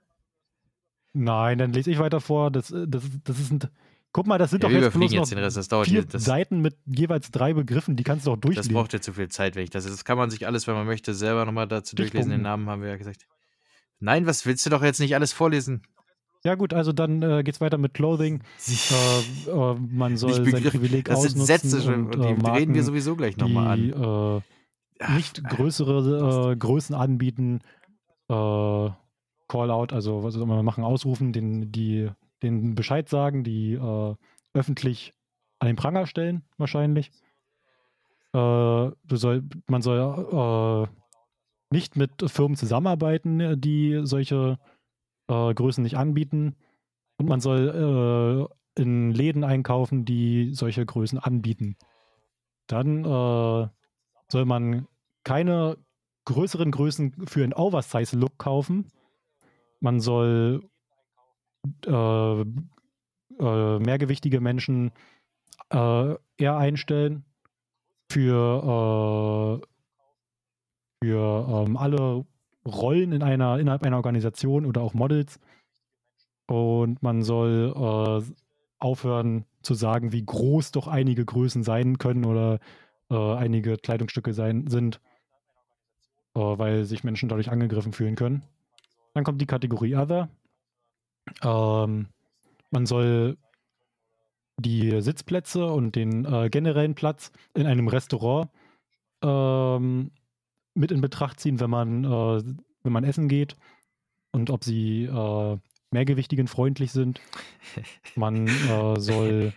Nein, dann lese ich weiter vor. Das, das, das sind, guck mal, das sind Ja, doch jetzt bloß noch jetzt den Rest. Das vier hier. Das, Seiten mit jeweils drei Begriffen. Die kannst du doch das durchlesen. braucht ja zu viel Zeit, wenn ich das. Das kann man sich alles, wenn man möchte, selber nochmal dazu durchlesen. Den. Namen haben wir ja gesagt. Nein, was willst du doch jetzt nicht alles vorlesen? Ja gut, also dann äh, geht's weiter mit Clothing. Äh, äh, man soll sein Privileg Das sind ausnutzen Sätze schon und, äh, die Marken, reden wir sowieso gleich nochmal an. äh, Ach, nicht äh, größere äh, Größen anbieten. Äh, Call-out, also was soll man machen, ausrufen, den, die, den Bescheid sagen, die äh, öffentlich an den Pranger stellen, wahrscheinlich. Äh, soll, man soll äh, nicht mit Firmen zusammenarbeiten, die solche äh, Größen nicht anbieten. Und man soll äh, in Läden einkaufen, die solche Größen anbieten. Dann äh, soll man keine größeren Größen für einen Oversize-Look kaufen. Man soll äh, äh, mehrgewichtige Menschen äh, eher einstellen für, äh, für ähm, alle Rollen in einer, innerhalb einer Organisation oder auch Models. Und man soll äh, aufhören zu sagen, wie groß doch einige Größen sein können oder äh, einige Kleidungsstücke sein, sind, weil sich Menschen dadurch angegriffen fühlen können. Dann kommt die Kategorie Other. Ähm, man soll die Sitzplätze und den äh, generellen Platz in einem Restaurant ähm, mit in Betracht ziehen, wenn man, äh, wenn man essen geht und ob sie äh, mehrgewichtigen freundlich sind. Man äh, soll,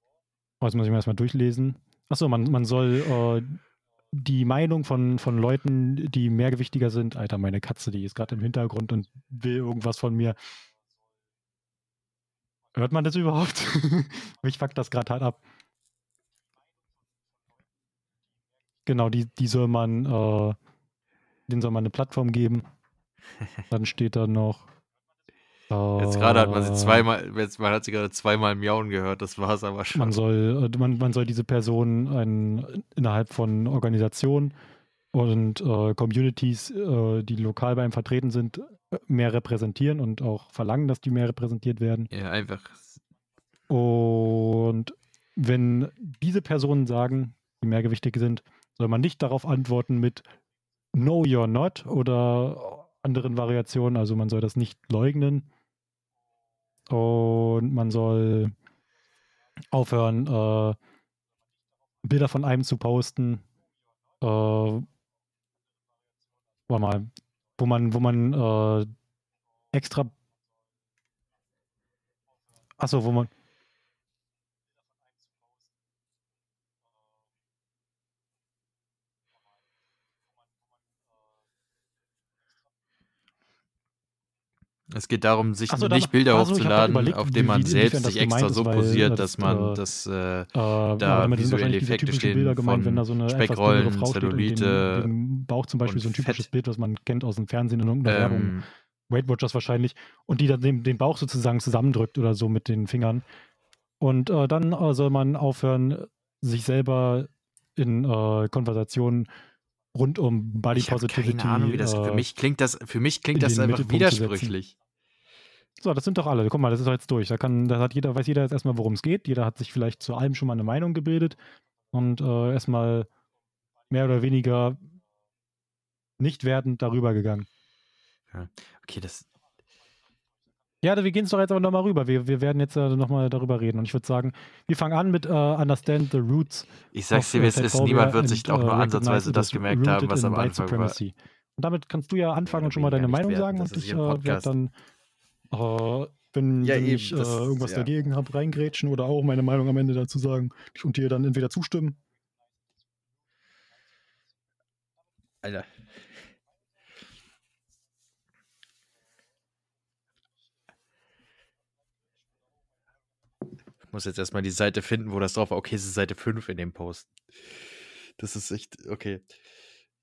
oh, jetzt muss ich mir erstmal durchlesen. Achso, man, man soll äh, die Meinung von, von Leuten, die mehrgewichtiger sind, Alter, meine Katze, die ist gerade im Hintergrund und will irgendwas von mir. Hört man das überhaupt? Mich fuckt das gerade hart ab. Genau, die, die soll man, äh, denen soll man eine Plattform geben. Dann steht da noch. Jetzt gerade hat man sie äh, zweimal, jetzt, man hat sie gerade zweimal miauen gehört, das war es aber schon. Man soll, äh, man, man soll diese Person ein, innerhalb von Organisationen und äh, Communities, äh, die lokal bei einem vertreten sind, mehr repräsentieren und auch verlangen, dass die mehr repräsentiert werden. ja, einfach. Und wenn diese Personen sagen, die mehrgewichtig sind, soll man nicht darauf antworten mit No, you're not oder anderen Variationen. Also man soll das nicht leugnen. Und man soll aufhören, äh, Bilder von einem zu posten. Äh, warte mal, wo man, wo man äh, extra Achso, wo man. Es geht darum, sich so, nicht Bilder also, hochzuladen, überlegt, auf denen man wie- selbst sich extra ist, so weil, posiert, äh, dass das, man äh, das äh, Äh, da sind visuelle Effekte stehen Bilder gemeint, wenn von da so Speckrollen, Zellulite den, den Bauch zum Beispiel so ein typisches Fett. Bild, was man kennt aus dem Fernsehen in irgendeiner Werbung, Ähm, Weight Watchers wahrscheinlich, und die dann den, den Bauch sozusagen zusammendrückt oder so mit den Fingern. Und äh, dann äh, soll man aufhören, sich selber in äh, Konversationen rund um Body ich habe Positivity. keine Ahnung, wie das für äh, mich klingt. Das für mich klingt in das einfach widersprüchlich. So, das sind doch alle. Guck mal, das ist doch jetzt durch. Da kann, da hat jeder, weiß jeder jetzt erstmal, worum es geht. Jeder hat sich vielleicht zu allem schon mal eine Meinung gebildet und äh, erstmal mehr oder weniger nicht wertend darüber gegangen. Okay, das Ja, wir gehen es doch jetzt aber nochmal rüber. Wir, wir werden jetzt äh, nochmal darüber reden. Und ich würde sagen, wir fangen an mit äh, Understand the Roots. ich sag's dir, äh, wie es ist. Niemand wird sich auch äh, nur ansatzweise das as gemerkt haben, was am Anfang war. supremacy. Und damit kannst du ja anfangen und schon mal deine Meinung sagen. werten. Das Und ich äh, werde dann, äh, wenn, Ja, wenn eben, ich äh, irgendwas ja. dagegen habe, reingrätschen oder auch meine Meinung am Ende dazu sagen und dir dann entweder zustimmen. Alter. Muss jetzt erstmal die Seite finden, wo das drauf war. Okay, es ist Seite 5 in dem Post. Das ist echt, okay.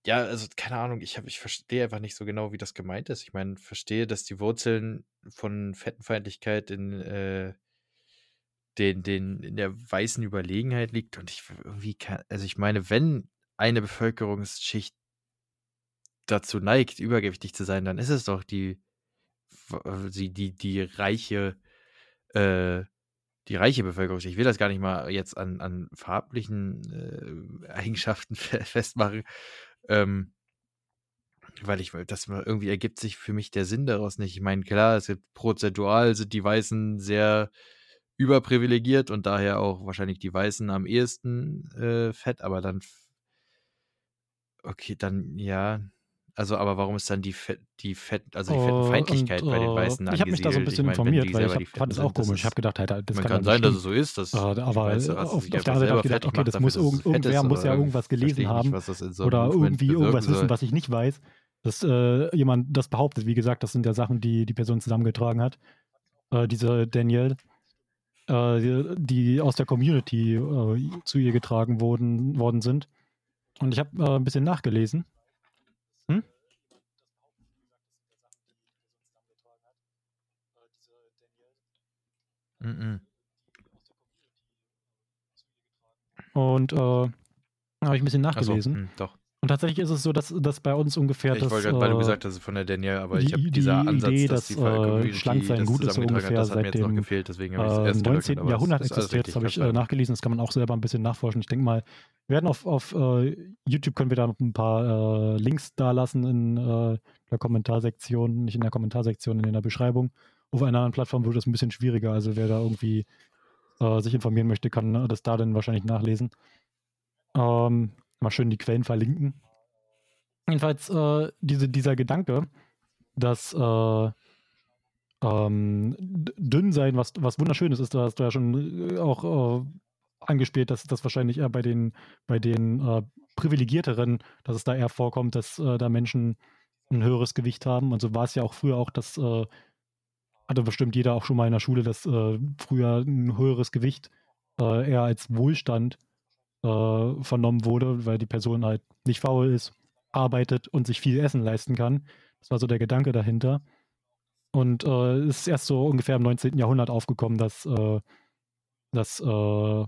Ja, also keine Ahnung, ich, hab, ich verstehe einfach nicht so genau, wie das gemeint ist. Ich meine, verstehe, dass die Wurzeln von Fettenfeindlichkeit in, äh, den, den, in der weißen Überlegenheit liegt. Und ich irgendwie kann, also ich meine, wenn eine Bevölkerungsschicht dazu neigt, übergewichtig zu sein, dann ist es doch die, die, die, die reiche, äh, die reiche Bevölkerungsschicht. Ich will das gar nicht mal jetzt an, an farblichen äh, Eigenschaften fe- festmachen, ähm, weil ich, das irgendwie ergibt sich für mich der Sinn daraus nicht. Ich meine, klar, es gibt prozentual sind die Weißen sehr überprivilegiert und daher auch wahrscheinlich die Weißen am ehesten äh, fett, aber dann okay, dann ja. Also, aber warum ist dann die Fett, die Fett, also die Fettenfeindlichkeit und, bei den äh, Weißen Ich habe mich da so ein bisschen meine, wenn informiert, weil ich fand es auch komisch. Ich habe gedacht, halt, das man kann, kann sein, nicht dass es so ist, dass die aber auf, sich auf der anderen Seite habe ich gedacht, okay, das muss irgend, irgendwer muss ja irgendwas ich gelesen nicht, haben in so oder irgendwie irgendwas wissen, was ich nicht weiß, dass äh, jemand das behauptet. Wie gesagt, das sind ja Sachen, die die Person zusammengetragen hat. Äh, diese Danielle, äh, die, aus der Community äh, zu ihr getragen wurden, worden sind. Und ich habe äh, ein bisschen nachgelesen. Hm? Mhm. Und äh, habe ich ein bisschen nachgelesen. hm, doch. Und tatsächlich ist es so, dass, dass bei uns ungefähr Ich das. wollte weil du äh, gesagt hast, von der Danielle, aber ich die- habe die dieser Ansatz, Idee, dass dass, die äh, schlank sein gut ist, so ungefähr das hat mir seit jetzt noch dem, gefehlt, deswegen habe ich es äh, erst im verleugnet, 19. aber es Jahrhundert existiert. Das habe ich äh, nachgelesen, das kann man auch selber ein bisschen nachforschen. Ich denke mal, wir werden auf, auf äh, YouTube können wir da noch ein paar äh, Links da lassen in äh, der Kommentarsektion, nicht in der Kommentarsektion, in der Beschreibung. Auf einer anderen Plattform wird das ein bisschen schwieriger. Also wer da irgendwie äh, sich informieren möchte, kann äh, das da dann wahrscheinlich nachlesen. Ähm, mal schön die Quellen verlinken. Jedenfalls äh, diese, dieser Gedanke, dass äh, ähm, dünn sein, was, was wunderschönes ist, da hast du ja schon äh, auch äh, angespielt, dass das wahrscheinlich eher bei den, bei den äh, Privilegierteren, dass es da eher vorkommt, dass äh, da Menschen ein höheres Gewicht haben. Und so war es ja auch früher auch, dass äh, hatte bestimmt jeder auch schon mal in der Schule, dass äh, früher ein höheres Gewicht äh, eher als Wohlstand äh, vernommen wurde, weil die Person halt nicht faul ist, arbeitet und sich viel Essen leisten kann. Das war so der Gedanke dahinter. Und äh, es ist erst so ungefähr im 19. Jahrhundert aufgekommen, dass, äh, dass, äh,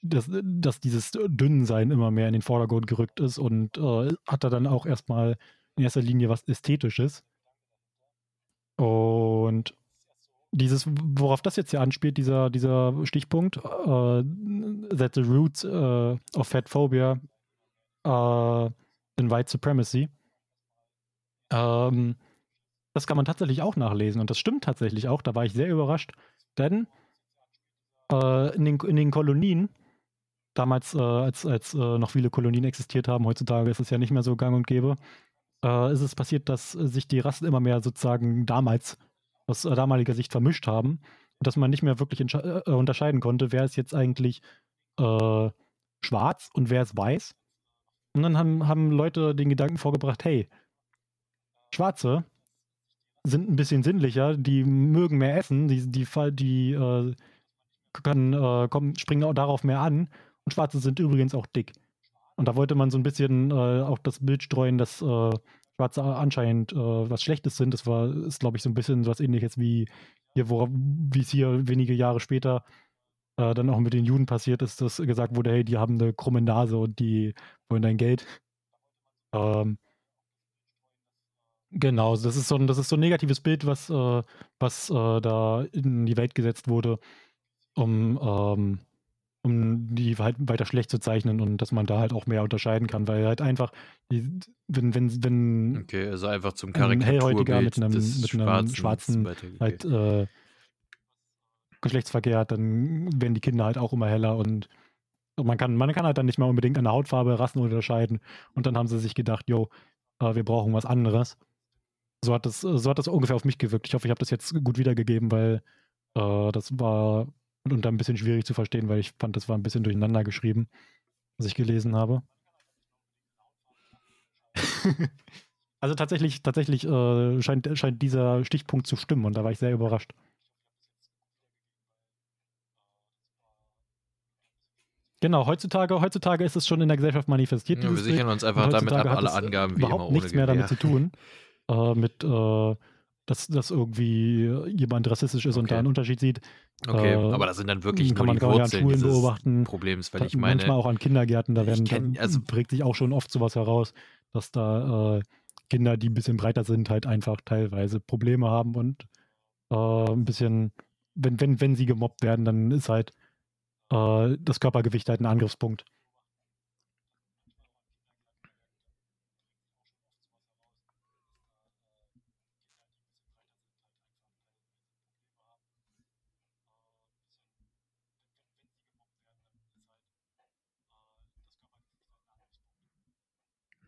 dass, dass dieses Dünnsein immer mehr in den Vordergrund gerückt ist und hat da dann auch erstmal in erster Linie was Ästhetisches. Und dieses, worauf das jetzt hier anspielt, dieser, dieser Stichpunkt, äh, that the roots äh, of fat phobia äh, in white supremacy, ähm, das kann man tatsächlich auch nachlesen. Und das stimmt tatsächlich auch, da war ich sehr überrascht, denn in, den, in den Kolonien, damals, als, als noch viele Kolonien existiert haben, heutzutage ist es ja nicht mehr so gang und gäbe, äh, ist es passiert, dass sich die Rassen immer mehr sozusagen damals aus äh, damaliger Sicht vermischt haben dass man nicht mehr wirklich äh, unterscheiden konnte, wer ist jetzt eigentlich äh, schwarz und wer ist weiß. Und dann haben, haben Leute den Gedanken vorgebracht, hey, Schwarze sind ein bisschen sinnlicher, die mögen mehr essen, die, die, die äh, können, äh, kommen, springen auch darauf mehr an. Und Schwarze sind übrigens auch dick. Und da wollte man so ein bisschen äh, auch das Bild streuen, dass äh, Schwarze anscheinend äh, was Schlechtes sind. Das war, ist, glaube ich, so ein bisschen was ähnliches wie hier, wie es hier wenige Jahre später äh, dann auch mit den Juden passiert ist, dass gesagt wurde, hey, die haben eine krumme Nase und die wollen dein Geld. Ähm, genau, das ist so ein, das ist so ein negatives Bild, was, äh, was äh, da in die Welt gesetzt wurde, um, ähm, um die halt weiter schlecht zu zeichnen und dass man da halt auch mehr unterscheiden kann, weil halt einfach, wenn, wenn, wenn okay, also einfach zum ein Hellhäutiger mit einem, mit einem schwarzen halt äh, Geschlechtsverkehr hat, dann werden die Kinder halt auch immer heller und man kann, man kann halt dann nicht mehr unbedingt an der Hautfarbe Rassen unterscheiden. Und dann haben sie sich gedacht, jo, äh, wir brauchen was anderes. So hat, das, so hat das ungefähr auf mich gewirkt. Ich hoffe, ich habe das jetzt gut wiedergegeben, weil äh, das war und ein bisschen schwierig zu verstehen, weil ich fand, das war ein bisschen durcheinander geschrieben, was ich gelesen habe. also tatsächlich, tatsächlich äh, scheint, scheint dieser Stichpunkt zu stimmen und da war ich sehr überrascht. Genau, heutzutage, heutzutage ist es schon in der Gesellschaft manifestiert. Ja, wir sichern uns einfach damit ab, alle Angaben wie überhaupt immer nichts mehr damit zu tun. Äh, mit, äh, dass, dass irgendwie jemand rassistisch ist okay. und da einen Unterschied sieht. Okay, äh, aber das sind dann wirklich kann nur man die Wurzeln an Schulen beobachten. Problems, weil ich meine... Manchmal auch an Kindergärten, da werden, kenn, also, prägt sich auch schon oft sowas heraus, dass da äh, Kinder, die ein bisschen breiter sind, halt einfach teilweise Probleme haben und äh, ein bisschen, wenn, wenn, wenn sie gemobbt werden, dann ist halt äh, das Körpergewicht halt ein Angriffspunkt.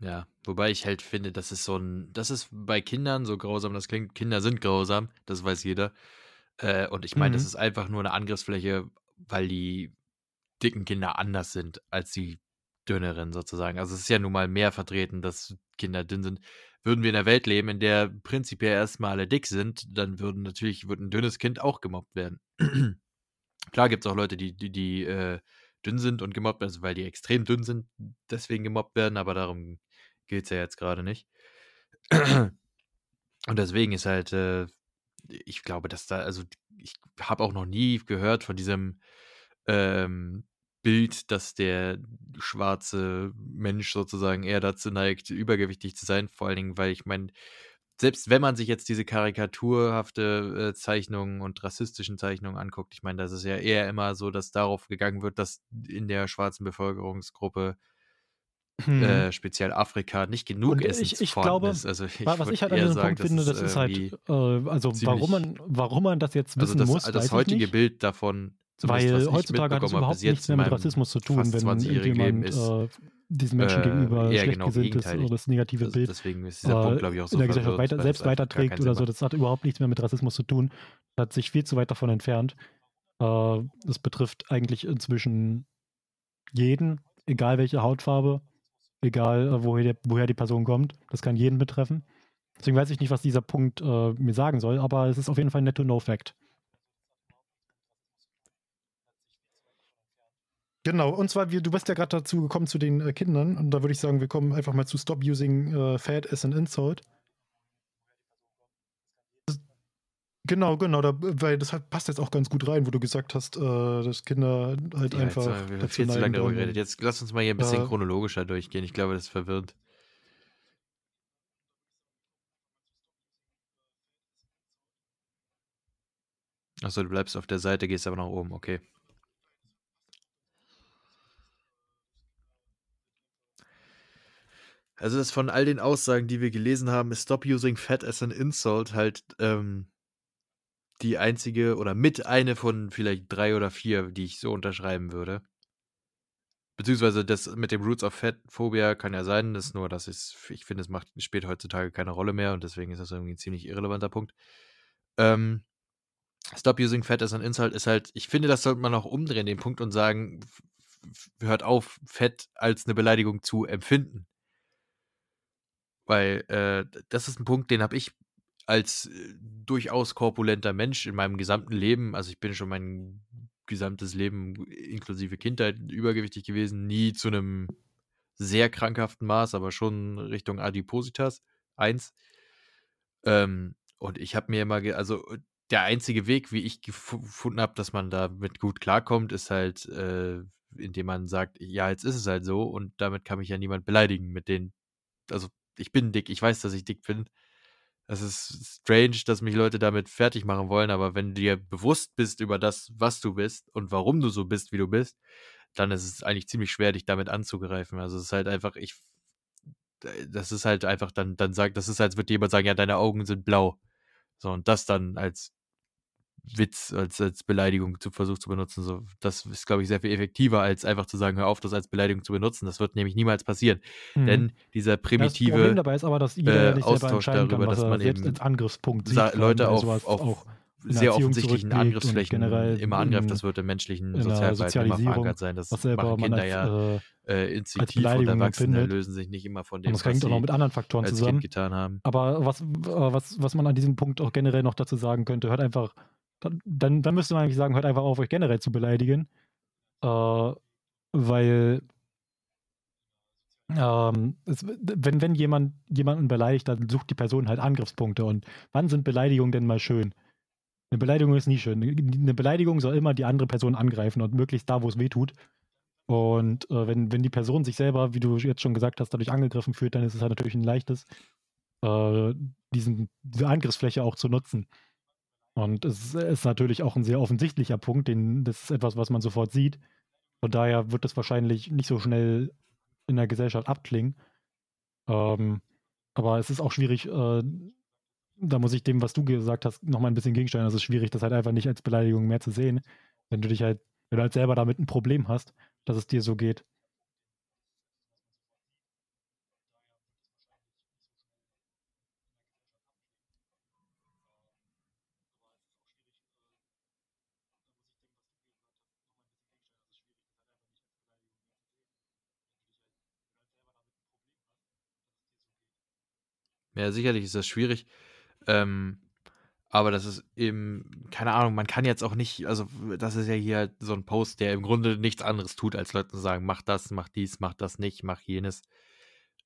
Ja, wobei ich halt finde, das ist so ein, das ist bei Kindern so grausam, das klingt, Kinder sind grausam, das weiß jeder. Äh, und ich meine, mhm. das ist einfach nur eine Angriffsfläche weil die dicken Kinder anders sind als die dünneren sozusagen. Also es ist ja nun mal mehr vertreten, dass Kinder dünn sind. Würden wir in einer Welt leben, in der prinzipiell erstmal alle dick sind, dann würden natürlich wird ein dünnes Kind auch gemobbt werden. Klar gibt es auch Leute, die, die, die äh, dünn sind und gemobbt werden, also weil die extrem dünn sind, deswegen gemobbt werden, aber darum geht es ja jetzt gerade nicht. Und deswegen ist halt äh, ich glaube, dass da, also ich habe auch noch nie gehört von diesem ähm, Bild, dass der schwarze Mensch sozusagen eher dazu neigt, übergewichtig zu sein. Vor allen Dingen, weil ich meine, selbst wenn man sich jetzt diese karikaturhafte äh, Zeichnungen und rassistischen Zeichnungen anguckt, ich meine, das ist ja eher immer so, dass darauf gegangen wird, dass in der schwarzen Bevölkerungsgruppe hm. äh, speziell Afrika nicht genug und Essen ich, ich glaube, ist. Also ich was ich halt an diesem sagen, Punkt finde, das ist, halt, äh, also warum man, warum man das jetzt also wissen also das, muss, das heutige Bild davon, weil heutzutage hat es überhaupt nichts mehr mit Rassismus zu tun, wenn jemand äh, diesen Menschen äh, gegenüber schlecht genau gesinnt ist oder das negative Bild deswegen ist dieser Punkt, glaube ich, auch so in der Gesellschaft weiter, selbst weiterträgt oder so. Das hat überhaupt nichts mehr mit Rassismus zu tun. Das hat sich viel zu weit davon entfernt. Äh, das betrifft eigentlich inzwischen jeden, egal welche Hautfarbe, egal äh, woher, woher die Person kommt. Das kann jeden betreffen. Deswegen weiß ich nicht, was dieser Punkt äh, mir sagen soll, aber es ist auf jeden Fall ein Netto-No-Fact. Genau, und zwar, wir, du bist ja gerade dazu gekommen zu den äh, Kindern und da würde ich sagen, wir kommen einfach mal zu Stop Using uh, Fat as an Insult. Genau, genau, da, weil das halt passt jetzt auch ganz gut rein, wo du gesagt hast, äh, dass Kinder halt ja, einfach. Jetzt, wir haben viel zu lange darüber geredet. Jetzt lass uns mal hier ein bisschen äh, chronologischer durchgehen. Ich glaube, das ist verwirrend. Achso, du bleibst auf der Seite, gehst aber nach oben, okay. Also das von all den Aussagen, die wir gelesen haben, ist Stop Using Fat as an Insult halt ähm, die einzige oder mit eine von vielleicht drei oder vier, die ich so unterschreiben würde. Beziehungsweise das mit dem Roots of Fat Phobia kann ja sein, das ist nur, dass ich finde, es macht, spielt heutzutage keine Rolle mehr und deswegen ist das irgendwie ein ziemlich irrelevanter Punkt. Ähm, Stop using fat as an insult ist halt, ich finde, das sollte man auch umdrehen, den Punkt, und sagen, hört auf, Fett als eine Beleidigung zu empfinden. Weil äh, das ist ein Punkt, den habe ich als äh, durchaus korpulenter Mensch in meinem gesamten Leben, also ich bin schon mein gesamtes Leben inklusive Kindheit übergewichtig gewesen, nie zu einem sehr krankhaften Maß, aber schon Richtung Adipositas 1. Ähm, und ich habe mir immer, also der einzige Weg, wie ich gefunden habe, dass man damit gut klarkommt, ist halt, äh, indem man sagt, ja, jetzt ist es halt so und damit kann mich ja niemand beleidigen mit den, also ich bin dick, ich weiß, dass ich dick bin. Es ist strange, dass mich Leute damit fertig machen wollen, aber wenn du dir bewusst bist über das, was du bist und warum du so bist, wie du bist, dann ist es eigentlich ziemlich schwer, dich damit anzugreifen. Also es ist halt einfach, ich, das ist halt einfach dann, dann sagt, das ist, als würde jemand sagen, ja, deine Augen sind blau. So, und das dann als Witz, als, als Beleidigung zu versucht zu benutzen. So, das ist, glaube ich, sehr viel effektiver, als einfach zu sagen, hör auf, das als Beleidigung zu benutzen. Das wird nämlich niemals passieren. Mhm. Denn dieser primitive das Problem dabei ist aber, dass jeder äh, Austausch darüber, kann, dass man eben als Angriffspunkt sieht, Leute auf, auf, auf sehr offensichtlichen Angriffsflächen immer angreift, das wird im menschlichen Sozialverhalten immer verankert sein. Das machen Kinder als, ja äh, instinktiv und Erwachsene findet. lösen sich nicht immer von dem, und das hängt auch noch mit anderen Faktoren zusammen. Kind getan haben. Aber was, was, was man an diesem Punkt auch generell noch dazu sagen könnte, hört einfach, dann, dann müsste man eigentlich sagen, hört einfach auf, euch generell zu beleidigen. Äh, weil ähm, es, wenn, wenn jemand jemanden beleidigt, dann sucht die Person halt Angriffspunkte. Und wann sind Beleidigungen denn mal schön? Eine Beleidigung ist nie schön. Eine Beleidigung soll immer die andere Person angreifen und möglichst da, wo es weh tut. Und äh, wenn, wenn die Person sich selber, wie du jetzt schon gesagt hast, dadurch angegriffen fühlt, dann ist es halt natürlich ein leichtes, äh, diesen, diese Angriffsfläche auch zu nutzen. Und es ist natürlich auch ein sehr offensichtlicher Punkt, den, das ist etwas, was man sofort sieht. Von daher wird es wahrscheinlich nicht so schnell in der Gesellschaft abklingen. Ähm, aber es ist auch schwierig, äh, da muss ich dem, was du gesagt hast, nochmal ein bisschen gegensteuern. Es ist schwierig, das halt einfach nicht als Beleidigung mehr zu sehen. Wenn du dich halt, wenn du halt selber damit ein Problem hast, dass es dir so geht. Ja, sicherlich ist das schwierig. Ähm, aber das ist eben, keine Ahnung, man kann jetzt auch nicht, also das ist ja hier halt so ein Post, der im Grunde nichts anderes tut, als Leuten zu sagen, mach das, mach dies, mach das nicht, mach jenes,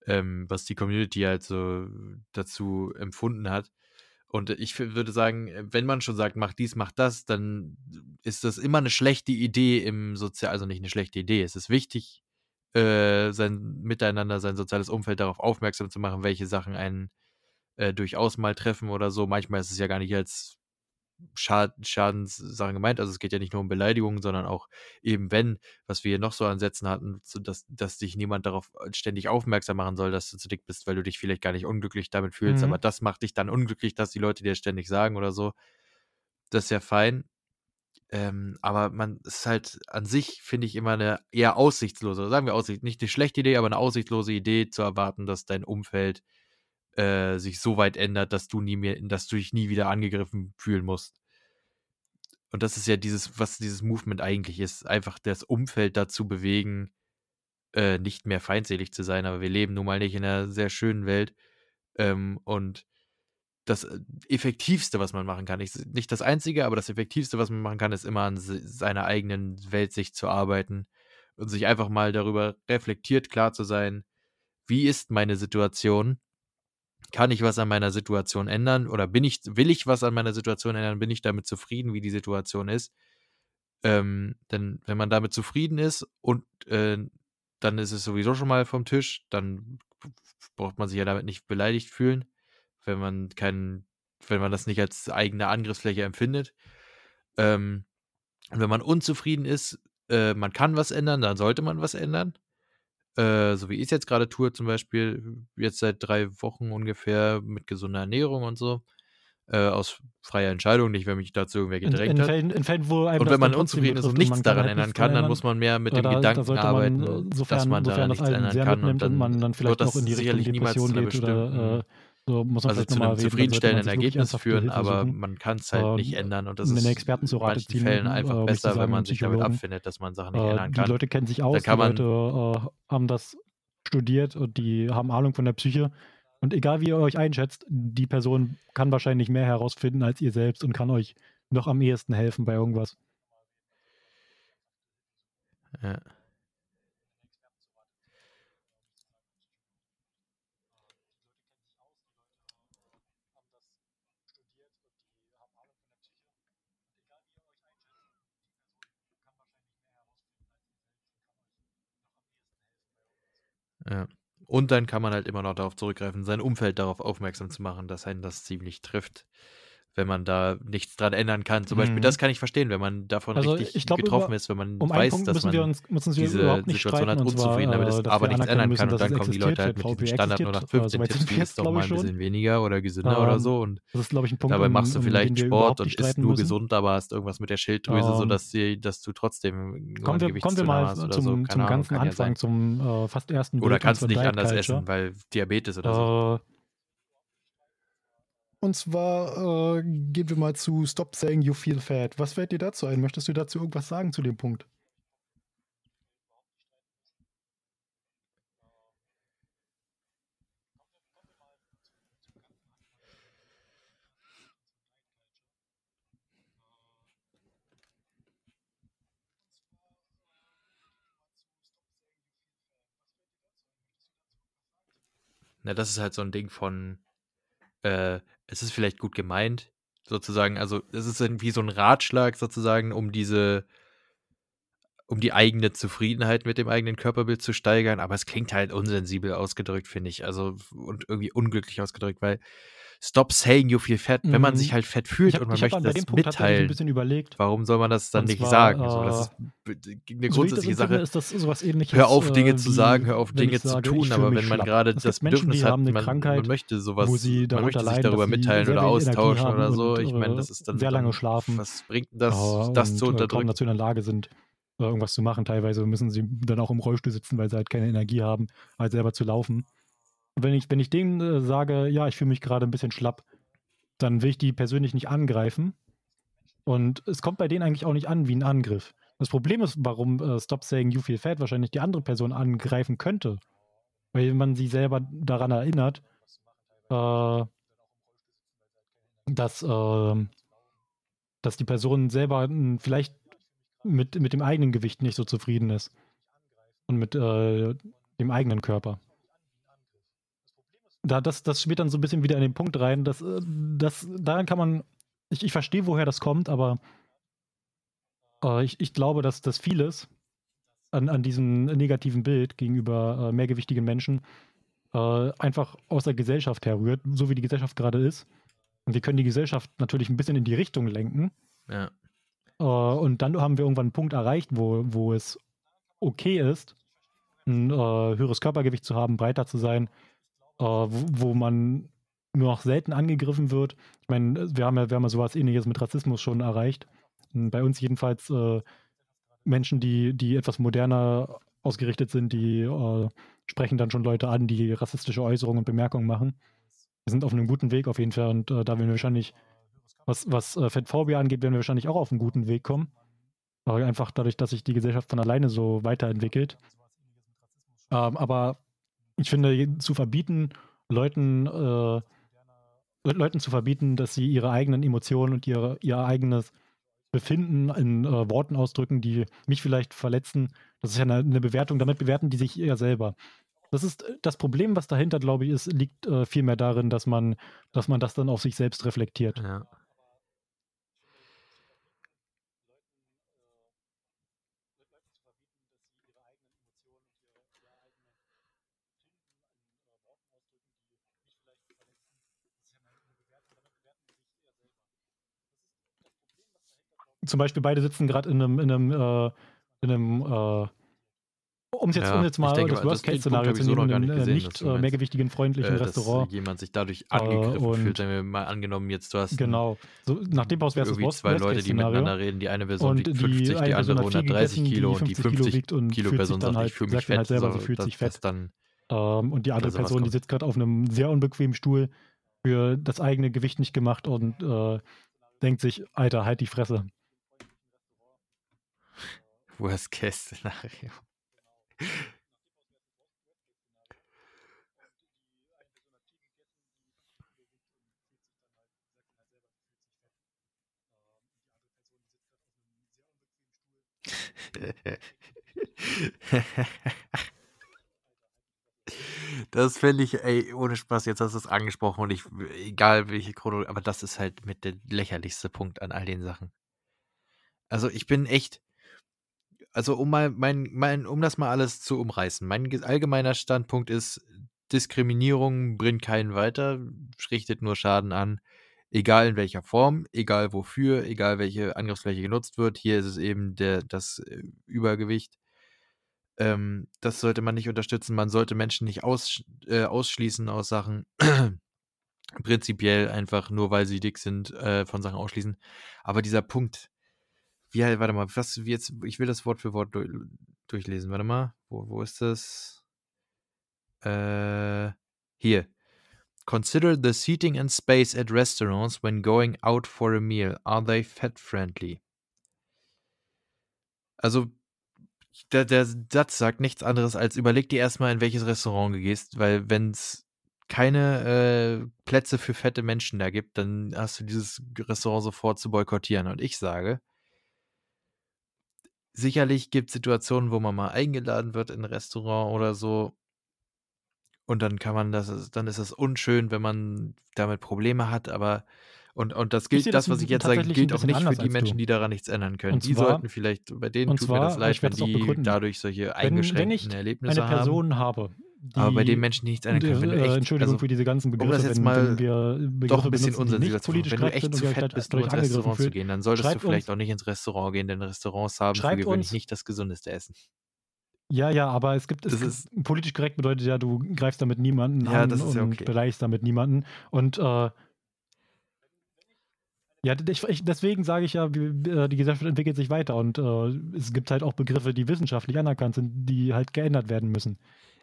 ähm, was die Community halt so dazu empfunden hat. Und ich würde sagen, wenn man schon sagt, mach dies, mach das, dann ist das immer eine schlechte Idee im Sozial, also nicht eine schlechte Idee. Es ist wichtig, äh, sein Miteinander, sein soziales Umfeld darauf aufmerksam zu machen, welche Sachen einen äh, durchaus mal treffen oder so. Manchmal ist es ja gar nicht als Schad Schadenssachen gemeint. Also es geht ja nicht nur um Beleidigungen, sondern auch eben wenn, was wir hier noch so ansetzen hatten, so dass, dass dich niemand darauf äh, ständig aufmerksam machen soll, dass du zu dick bist, weil du dich vielleicht gar nicht unglücklich damit fühlst, mhm. aber das macht dich dann unglücklich, dass die Leute dir ständig sagen oder so. Das ist ja fein. Ähm, aber man ist halt an sich, finde ich, immer eine eher aussichtslose, sagen wir Aussicht, nicht eine schlechte Idee, aber eine aussichtslose Idee zu erwarten, dass dein Umfeld äh, sich so weit ändert, dass du nie mehr, dass du dich nie wieder angegriffen fühlen musst. Und das ist ja dieses, was dieses Movement eigentlich ist, einfach das Umfeld dazu bewegen, äh, nicht mehr feindselig zu sein. Aber wir leben nun mal nicht in einer sehr schönen Welt. Ähm, und das äh, Effektivste, was man machen kann, nicht, nicht das Einzige, aber das Effektivste, was man machen kann, ist immer an seiner eigenen Weltsicht zu arbeiten und sich einfach mal darüber reflektiert klar zu sein, wie ist meine Situation? Kann ich was an meiner Situation ändern oder bin ich, will ich was an meiner Situation ändern, bin ich damit zufrieden, wie die Situation ist. Ähm, denn wenn man damit zufrieden ist und äh, dann ist es sowieso schon mal vom Tisch, dann braucht man sich ja damit nicht beleidigt fühlen, wenn man keinen, wenn man das nicht als eigene Angriffsfläche empfindet. Ähm, und wenn man unzufrieden ist, äh, man kann was ändern, dann sollte man was ändern. Äh, so wie ich es jetzt gerade tue, zum Beispiel, jetzt seit drei Wochen ungefähr mit gesunder Ernährung und so. Äh, aus freier Entscheidung, nicht wenn mich dazu irgendwer gedrängt in, in Fällen, in Fällen, wo und wenn man unzufrieden ist und nichts daran halt ändern kann, dann muss man mehr mit dem da, Gedanken da arbeiten, man, sofern, dass man daran nichts ändern kann. Und man dann vielleicht wird noch in die Richtung Depression geht oder, äh, So muss man Also zu einem man zufriedenstellenden Ergebnis führen, aber man kann es halt nicht Ähm, ändern und das ist Experten zu in manchen ziehen, Fällen äh, einfach nicht zu besser, wenn sagen, man einen sich damit abfindet, dass man Sachen nicht Äh, ändern die kann. Leute kennen sich aus, die man Leute äh, haben das studiert und die haben Ahnung von der Psyche. Und egal wie ihr euch einschätzt, die Person kann wahrscheinlich mehr herausfinden als ihr selbst und kann euch noch am ehesten helfen bei irgendwas. ja. Ja. Und dann kann man halt immer noch darauf zurückgreifen, sein Umfeld darauf aufmerksam zu machen, dass einen das ziemlich trifft, wenn man da nichts dran ändern kann. Zum Beispiel, Mhm. das kann ich verstehen, wenn man davon Also richtig ich glaube, getroffen über, ist, wenn man um weiß, dass man uns wir diese überhaupt nicht Situation hat, unzufrieden damit ist, äh, aber wir nichts ändern müssen, kann. Und dann kommen die Leute halt mit diesem Standard nur nach Äh, 15 soweit Tipps, wie ist doch mal ein bisschen weniger oder gesünder oder Ähm, so. Und das ist, glaube ich, ein Punkt, dabei um, machst du um vielleicht Sport und isst nur müssen. gesund, aber hast irgendwas mit der Schilddrüse, Ähm, sodass dass du trotzdem kommen wir, kommen wir mal hast oder so. zum, ganzen. Anfang, zum äh, fast ersten Oder kannst zwar nicht anders essen, weil Diabetes oder so. Und zwar äh, gehen wir mal zu Stop Saying You Feel Fat. Was fällt dir dazu ein? Möchtest du dazu irgendwas sagen zu dem Punkt? Na, das ist halt so ein Ding von, äh, es ist vielleicht gut gemeint, sozusagen. Also, es ist irgendwie so ein Ratschlag sozusagen, um diese um die eigene Zufriedenheit mit dem eigenen Körperbild zu steigern, aber es klingt halt unsensibel ausgedrückt, finde ich. Also, und irgendwie unglücklich ausgedrückt, weil stop saying you feel fat, wenn man sich Mm, halt fett fühlt habe und man hab möchte das mitteilen, bisschen überlegt. warum soll man das dann Und nicht zwar, sagen? So, das ist äh, eine so grundsätzliche empfinde, Sache. ähnliches, Hör auf, Dinge äh, zu sagen, hör auf, Dinge ich zu sage, tun, aber wenn man gerade das Menschen, Bedürfnis hat, man, man möchte wo sowas, sie man möchte sich leiden, darüber mitteilen oder austauschen oder so. Ich meine, äh, das ist dann, sehr lange schlafen was bringt äh, das, das zu äh, unterdrücken? dazu in der Lage sind, äh, irgendwas zu machen. Teilweise müssen sie dann auch im Rollstuhl sitzen, weil sie halt keine Energie haben, halt selber zu laufen. Wenn ich, wenn ich denen äh, sage, ja, ich fühle mich gerade ein bisschen schlapp, dann will ich die persönlich nicht angreifen. Und es kommt bei denen eigentlich auch nicht an wie ein Angriff. Das Problem ist, warum äh, Stop Saying You Feel Fat wahrscheinlich die andere Person angreifen könnte. Weil man sie selber daran erinnert, äh, dass, äh, dass die Person selber mh, vielleicht mit, mit dem eigenen Gewicht nicht so zufrieden ist. Und mit äh, dem eigenen Körper. Da, das, das spielt dann so ein bisschen wieder in den Punkt rein, dass, äh, dass daran kann man, ich, ich verstehe, woher das kommt, aber äh, ich, ich glaube, dass das vieles an, an diesem negativen Bild gegenüber äh, mehrgewichtigen Menschen äh, einfach aus der Gesellschaft herrührt, so wie die Gesellschaft gerade ist. Und wir können die Gesellschaft natürlich ein bisschen in die Richtung lenken. Ja. Äh, und dann haben wir irgendwann einen Punkt erreicht, wo, wo es okay ist, ein äh, höheres Körpergewicht zu haben, breiter zu sein, äh, wo, man nur noch selten angegriffen wird. Ich meine, wir haben ja, wir haben ja sowas ähnliches mit Rassismus schon erreicht. Bei uns jedenfalls äh, Menschen, die, die etwas moderner ausgerichtet sind, die äh, sprechen dann schon Leute an, die rassistische Äußerungen und Bemerkungen machen. Wir sind auf einem guten Weg auf jeden Fall und äh, da werden wir wahrscheinlich, was, was äh, Fettphobia angeht, werden wir wahrscheinlich auch auf einen guten Weg kommen. Aber einfach dadurch, dass sich die Gesellschaft von alleine so weiterentwickelt. Ähm, aber ich finde, zu verbieten, Leuten, äh, Le- Leuten zu verbieten, dass sie ihre eigenen Emotionen und ihre, ihr eigenes Befinden in äh, Worten ausdrücken, die mich vielleicht verletzen, das ist ja eine, eine Bewertung, damit bewerten die sich eher selber. Das ist äh, das Problem, was dahinter, glaube ich, ist, liegt äh, vielmehr darin, dass man, dass man das dann auf sich selbst reflektiert. Ja. Zum Beispiel beide sitzen gerade in einem, in einem, äh, in einem, äh, um es jetzt, um Ja, jetzt ich mal denke das Worst-Case-Szenario zu nehmen, in einem nicht äh, äh, mehrgewichtigen freundlichen Äh, dass Restaurant. jemand sich dadurch Äh, angegriffen fühlt, und sagen wir mal angenommen, jetzt du hast genau, so, nach dem Haus wäre es das Worst- zwei Leute, die miteinander reden. Die eine Person Und wiegt die 50, die andere hat viel 130 gegessen, Kilo und die 50 Kilo 50 wiegt und Kilo fühlt Person sagt, halt, ich fühle mich dann fett. halt selber, so, fühlt dass, sich fett. dass dann Ähm, und die andere sowas Person, die sitzt gerade auf einem sehr unbequemen Stuhl für das eigene Gewicht nicht gemacht und äh, denkt sich, Alter, halt die Fresse. Worst Case Szenario. Das fände ich, ey, ohne Spaß, jetzt hast du es angesprochen und ich, egal welche Chronologie, aber das ist halt mit der lächerlichste Punkt an all den Sachen. Also ich bin echt, also um mal mein, mein, um das mal alles zu umreißen, mein allgemeiner Standpunkt ist, Diskriminierung bringt keinen weiter, richtet nur Schaden an, egal in welcher Form, egal wofür, egal welche Angriffsfläche genutzt wird. Hier ist es eben der, das äh, Übergewicht. Ähm, das sollte man nicht unterstützen. Man sollte Menschen nicht aus, äh, ausschließen aus Sachen. Prinzipiell einfach nur, weil sie dick sind, äh, von Sachen ausschließen. Aber dieser Punkt, wie, warte mal, was, wie jetzt, ich will das Wort für Wort durch, durchlesen. Warte mal, wo, wo ist das? Äh, hier. Consider the seating and space at restaurants when going out for a meal. Are they fat friendly? Also der, der Satz sagt nichts anderes als überleg dir erstmal, in welches Restaurant du gehst, weil wenn es keine äh, Plätze für fette Menschen da gibt, dann hast du dieses Restaurant sofort zu boykottieren. Und ich sage, sicherlich gibt es Situationen, wo man mal eingeladen wird in ein Restaurant oder so. Und dann kann man das, dann ist es unschön, wenn man damit Probleme hat, aber und, und das gilt, das, was ich jetzt sage, gilt auch nicht für die Menschen, die daran nichts ändern können. die zwar, sollten vielleicht, bei denen tut zwar, mir das leid, wenn die dadurch solche eingeschränkten wenn, wenn Erlebnisse eine Person haben. habe, die, aber bei den Menschen, die nichts ändern können, wenn du echt, Entschuldigung also, für diese ganzen Begriffe, um das jetzt mal wenn wir doch ein bisschen unsensibel zu Wenn du echt zu fett bist, um ins Restaurant zu gehen, dann solltest du vielleicht auch nicht ins Restaurant gehen, denn Restaurants haben für gewöhnlich nicht das gesundeste Essen. Ja, ja, aber es gibt, es ist, politisch korrekt bedeutet ja, du greifst damit niemanden ja, an und ja okay. beleidigst damit niemanden. Und äh, ja, ich, deswegen sage ich ja, äh, die Gesellschaft entwickelt sich weiter und äh, es gibt halt auch Begriffe, die wissenschaftlich anerkannt sind, die halt geändert werden müssen.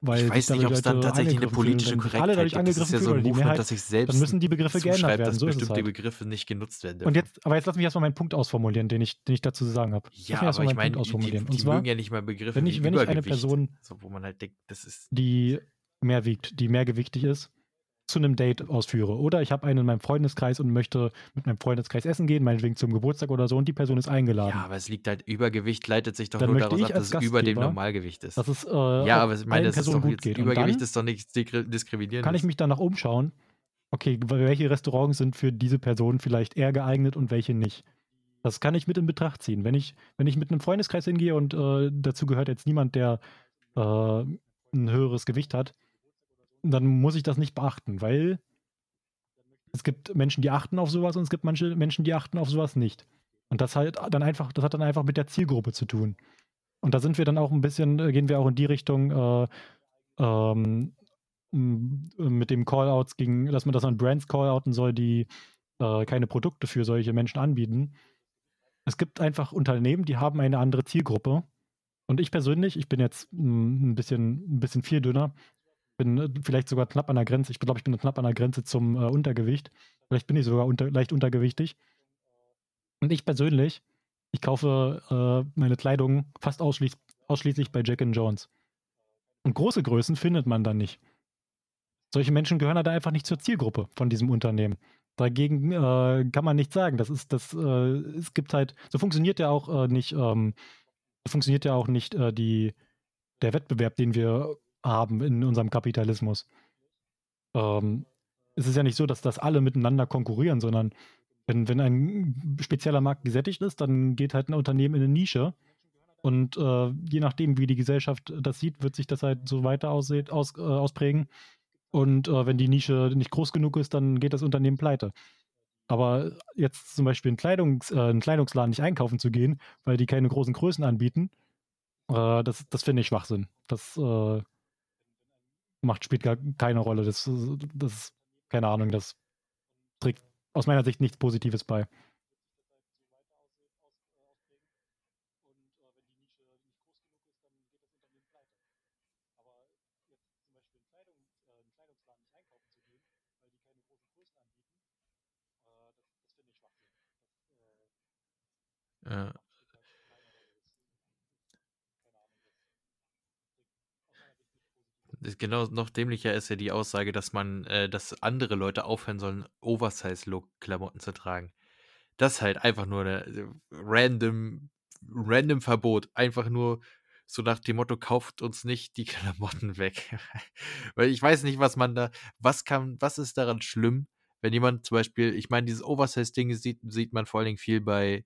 Weil ich weiß nicht, ob es dann tatsächlich eine politische Korrektheit angegriffen das ist ja so ein Movement, Mehrheit, dass ich selbst dann müssen die Begriffe geändert werden. dass so bestimmte halt. Begriffe nicht genutzt werden dürfen. Und jetzt, aber jetzt lass mich erstmal meinen Punkt ausformulieren, den ich, den ich dazu sagen habe. Ja, aber ich meine, die, die, die zwar, mögen ja nicht mal Begriffe wenn ich, wenn ich eine Person, so, wo man halt denkt, das ist die mehr wiegt, die mehrgewichtig ist, zu einem Date ausführe. Oder ich habe einen in meinem Freundeskreis und möchte mit meinem Freundeskreis essen gehen, meinetwegen zum Geburtstag oder so, und die Person ist eingeladen. Ja, aber es liegt halt, Übergewicht leitet sich doch dann nur daraus ab, dass es über dem Normalgewicht ist. Dass es, äh, ja, aber ich meine, das ist doch gut geht. Übergewicht ist doch nicht diskriminierend. Kann ich mich danach umschauen, okay, welche Restaurants sind für diese Person vielleicht eher geeignet und welche nicht. Das kann ich mit in Betracht ziehen. Wenn ich, wenn ich mit einem Freundeskreis hingehe und äh, dazu gehört jetzt niemand, der äh, ein höheres Gewicht hat, dann muss ich das nicht beachten, weil es gibt Menschen, die achten auf sowas und es gibt manche Menschen, die achten auf sowas nicht. Und das halt dann einfach, das hat dann einfach mit der Zielgruppe zu tun. Und da sind wir dann auch ein bisschen, äh, gehen wir auch in die Richtung äh, ähm, mit dem Callouts gegen, dass man das an Brands callouten soll, die äh, keine Produkte für solche Menschen anbieten. Es gibt einfach Unternehmen, die haben eine andere Zielgruppe. Und ich persönlich, ich bin jetzt ein bisschen, ein bisschen viel dünner, bin äh, vielleicht sogar knapp an der Grenze. Ich glaube, ich bin knapp an der Grenze zum äh, Untergewicht. Vielleicht bin ich sogar unter, leicht untergewichtig. Und ich persönlich, ich kaufe äh, meine Kleidung fast ausschließ, ausschließlich bei Jack Jones. Und große Größen findet man dann nicht. Solche Menschen gehören da einfach nicht zur Zielgruppe von diesem Unternehmen. Dagegen äh, kann man nichts sagen. Das ist, das, äh, es gibt halt, so funktioniert ja auch äh, nicht, ähm, funktioniert ja auch nicht die, der Wettbewerb, den wir haben in unserem Kapitalismus. Ähm, es ist ja nicht so, dass das alle miteinander konkurrieren, sondern wenn, wenn ein spezieller Markt gesättigt ist, dann geht halt ein Unternehmen in eine Nische. Und äh, je nachdem, wie die Gesellschaft das sieht, wird sich das halt so weiter aus, äh, ausprägen. Und äh, wenn die Nische nicht groß genug ist, dann geht das Unternehmen pleite. Aber jetzt zum Beispiel in Kleidungs, äh, einen Kleidungsladen nicht einkaufen zu gehen, weil die keine großen Größen anbieten, äh, das, das finde ich Schwachsinn. Das äh, macht, spielt gar keine Rolle. Das, das keine Ahnung, das trägt aus meiner Sicht nichts Positives bei. Ja, genau noch dämlicher ist ja die Aussage, dass man, äh, dass andere Leute aufhören sollen, Oversize-Look-Klamotten zu tragen. Das ist halt einfach nur eine äh, random, random Verbot. Einfach nur so nach dem Motto, kauft uns nicht die Klamotten weg. Weil ich weiß nicht, was man da, was kann, was ist daran schlimm, wenn jemand zum Beispiel, ich meine, dieses Oversize-Ding sieht, sieht man vor allen Dingen viel bei,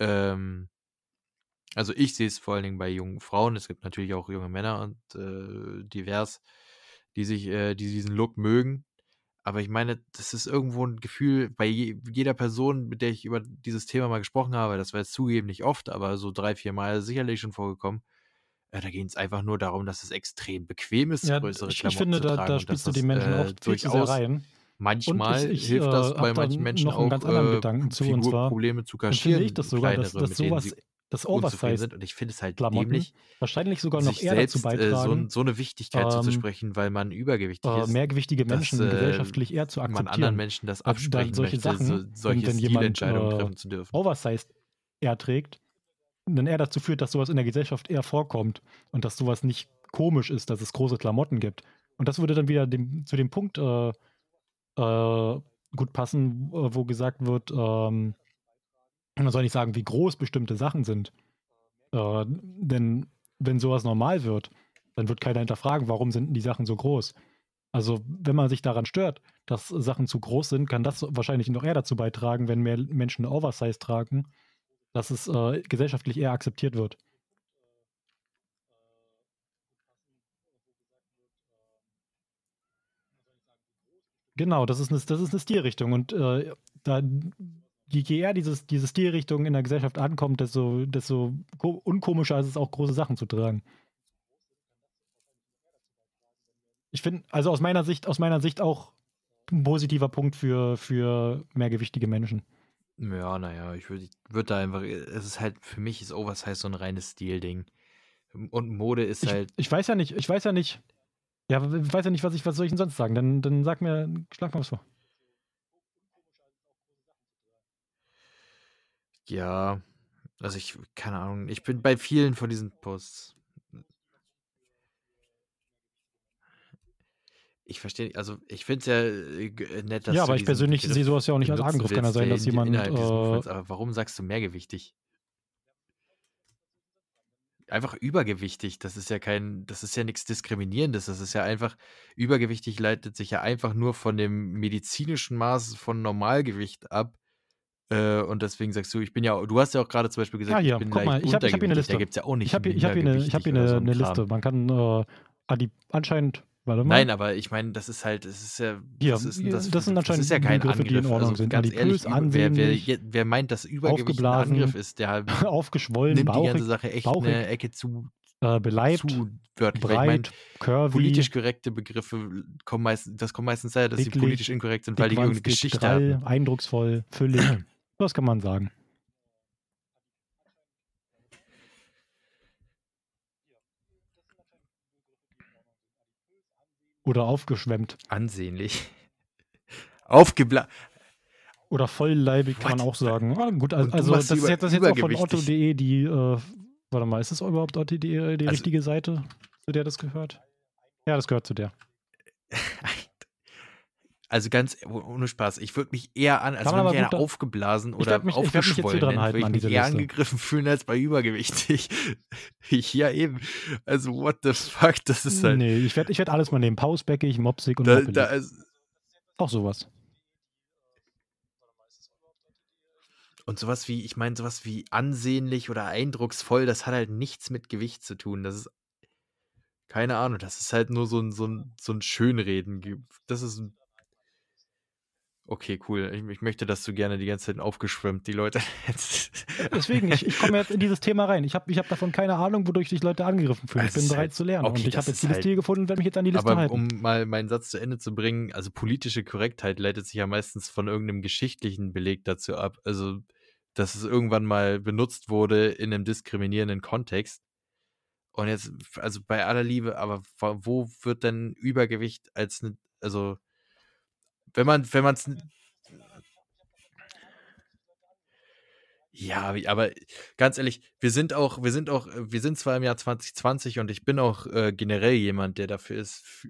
ähm, also ich sehe es vor allen Dingen bei jungen Frauen. Es gibt natürlich auch junge Männer und äh, divers, die sich, äh, die diesen Look mögen. Aber ich meine, das ist irgendwo ein Gefühl bei je, jeder Person, mit der ich über dieses Thema mal gesprochen habe. Das war jetzt zugeben nicht oft, aber so drei, vier Mal sicherlich schon vorgekommen. Äh, da geht es einfach nur darum, dass es extrem bequem ist, Ja, größere ich, ich Klamotten finde, zu da, tragen da dass spielst du die Menschen äh, oft durchaus rein. Manchmal ich, ich hilft äh, das bei manchen Menschen noch einen auch ganz anderen äh, Gedanken zu. Und zwar Figurprobleme zu empfinde ich kaschieren, das sogar, dass, kleinere, dass sie sowas, das Oversize sind. Und ich finde es halt Klamotten dämlich, wahrscheinlich sogar noch eher dazu selbst äh, so, beitragen, so eine Wichtigkeit ähm, zuzusprechen, weil man übergewichtig äh, ist, mehrgewichtige dass Menschen äh, gesellschaftlich eher zu man anderen akzeptieren. Menschen das Äh, dann absprechen solche möchte, so, Sachen, wenn, solche wenn jemand äh, treffen zu dürfen. Oversize eher trägt, dann eher dazu führt, dass sowas in der Gesellschaft eher vorkommt und dass sowas nicht komisch ist, dass es große Klamotten gibt. Und das würde dann wieder dem, zu dem Punkt äh, äh, gut passen, äh, wo gesagt wird, ähm, man soll nicht sagen, wie groß bestimmte Sachen sind. Äh, denn wenn sowas normal wird, dann wird keiner hinterfragen, warum sind die Sachen so groß. Also wenn man sich daran stört, dass Sachen zu groß sind, kann das wahrscheinlich noch eher dazu beitragen, wenn mehr Menschen Oversize tragen, dass es äh, gesellschaftlich eher akzeptiert wird. Genau, das ist eine, das ist eine Stilrichtung. Und äh, da, je je eher dieses, diese Stilrichtung in der Gesellschaft ankommt, desto, desto ko- unkomischer ist es auch, große Sachen zu tragen. Ich finde, also aus meiner Sicht, aus meiner Sicht auch ein positiver Punkt für, für mehrgewichtige Menschen. Ja, naja, ich würde würd da einfach, es ist halt, für mich ist Oversize so ein reines Stilding. Und Mode ist Ich, halt, ich weiß ja nicht, ich weiß ja nicht, ja, ich weiß ja nicht, was ich, was soll ich denn sonst sagen? Dann, dann sag mir, schlag mal was vor. Ja, also ich, keine Ahnung, ich bin bei vielen von diesen Posts. Ich verstehe, also ich finde es ja äh, äh, nett, dass Ja, aber ich persönlich sehe sowas ja auch nicht als Angriff. Kann ja sein, dass jemand, äh, Movements, aber warum sagst du mehrgewichtig? Einfach übergewichtig, das ist ja kein, das ist ja nichts Diskriminierendes, das ist ja einfach, übergewichtig leitet sich ja einfach nur von dem medizinischen Maß von Normalgewicht ab. Äh, und deswegen sagst du, ich bin ja, du hast ja auch gerade zum Beispiel Ja, gesagt, ich bin guck mal, ich habe hab hier eine. Da Liste. gibt es ja auch nicht Ich habe hier, hab hier, eine, ich hab hier eine, so ein eine. Liste. Man kann äh, adi, anscheinend, warte mal. Nein, aber ich meine, das ist halt, das ist ja, Hier, was ist denn hier, das? das sind das ist anscheinend ja kein Begriffe, die in Angriff. Ordnung Also sind. ganz ehrlich, Adipös, über- wer, wer, wer meint, dass Übergewicht ein Angriff ist, der aufgeschwollen, nimmt die ganze bauchig, Sache echt bauchig, eine Ecke zu, äh, beleibt, zu wörtlich. Ich meine, breit, curvy, politisch korrekte Begriffe kommen meistens, das kommt meistens daher, dass sie politisch inkorrekt sind, weil die irgendeine Geschichte hatten. eindrucksvoll, füllig. Was kann man sagen? Oder aufgeschwemmt. Ansehnlich. Aufgeblasen. Oder vollleibig kann man What? auch sagen. Ah, gut, also machst das ist jetzt, das ist jetzt auch von otto.de die, äh, warte mal, ist das überhaupt otto.de die Also- richtige Seite, zu der das gehört? Ja, das gehört zu der. Also ganz oh- ohne Spaß, ich würde mich eher an, also Kann wenn mich gut da- aufgeblasen Ich oder mich- ich aufgeschwollen dran nennt, halten würde ich mich eher Liste. angegriffen fühlen als bei übergewichtig. ich, ja eben. Also what the fuck, das ist halt. Nee, ich werde ich werd alles mal nehmen. Pausbäckig, mopsig und Da, da ist, Auch sowas. und sowas wie, ich meine, sowas wie ansehnlich oder eindrucksvoll, das hat halt nichts mit Gewicht zu tun. Das ist, keine Ahnung, das ist halt nur so ein, so ein, so ein Schönreden. Das ist ein Okay, cool. Ich, ich möchte, dass du gerne die ganze Zeit aufgeschwemmt, die Leute. Deswegen, ich, ich komme jetzt in dieses Thema rein. Ich habe ich hab davon keine Ahnung, wodurch sich Leute angegriffen fühlen. Ich Es bin ist bereit halt- zu lernen. okay, und ich habe jetzt die halt- Liste gefunden und werde mich jetzt an die Liste Aber halten. um mal meinen Satz zu Ende zu bringen, also politische Korrektheit leitet sich ja meistens von irgendeinem geschichtlichen Beleg dazu ab. Also, dass es irgendwann mal benutzt wurde in einem diskriminierenden Kontext. Und jetzt, also bei aller Liebe, aber wo- wo wird denn Übergewicht als eine, also, wenn man, wenn man es. Ja, aber ganz ehrlich, wir sind auch, wir sind auch, wir sind zwar im Jahr 2020 und ich bin auch äh, generell jemand, der dafür ist,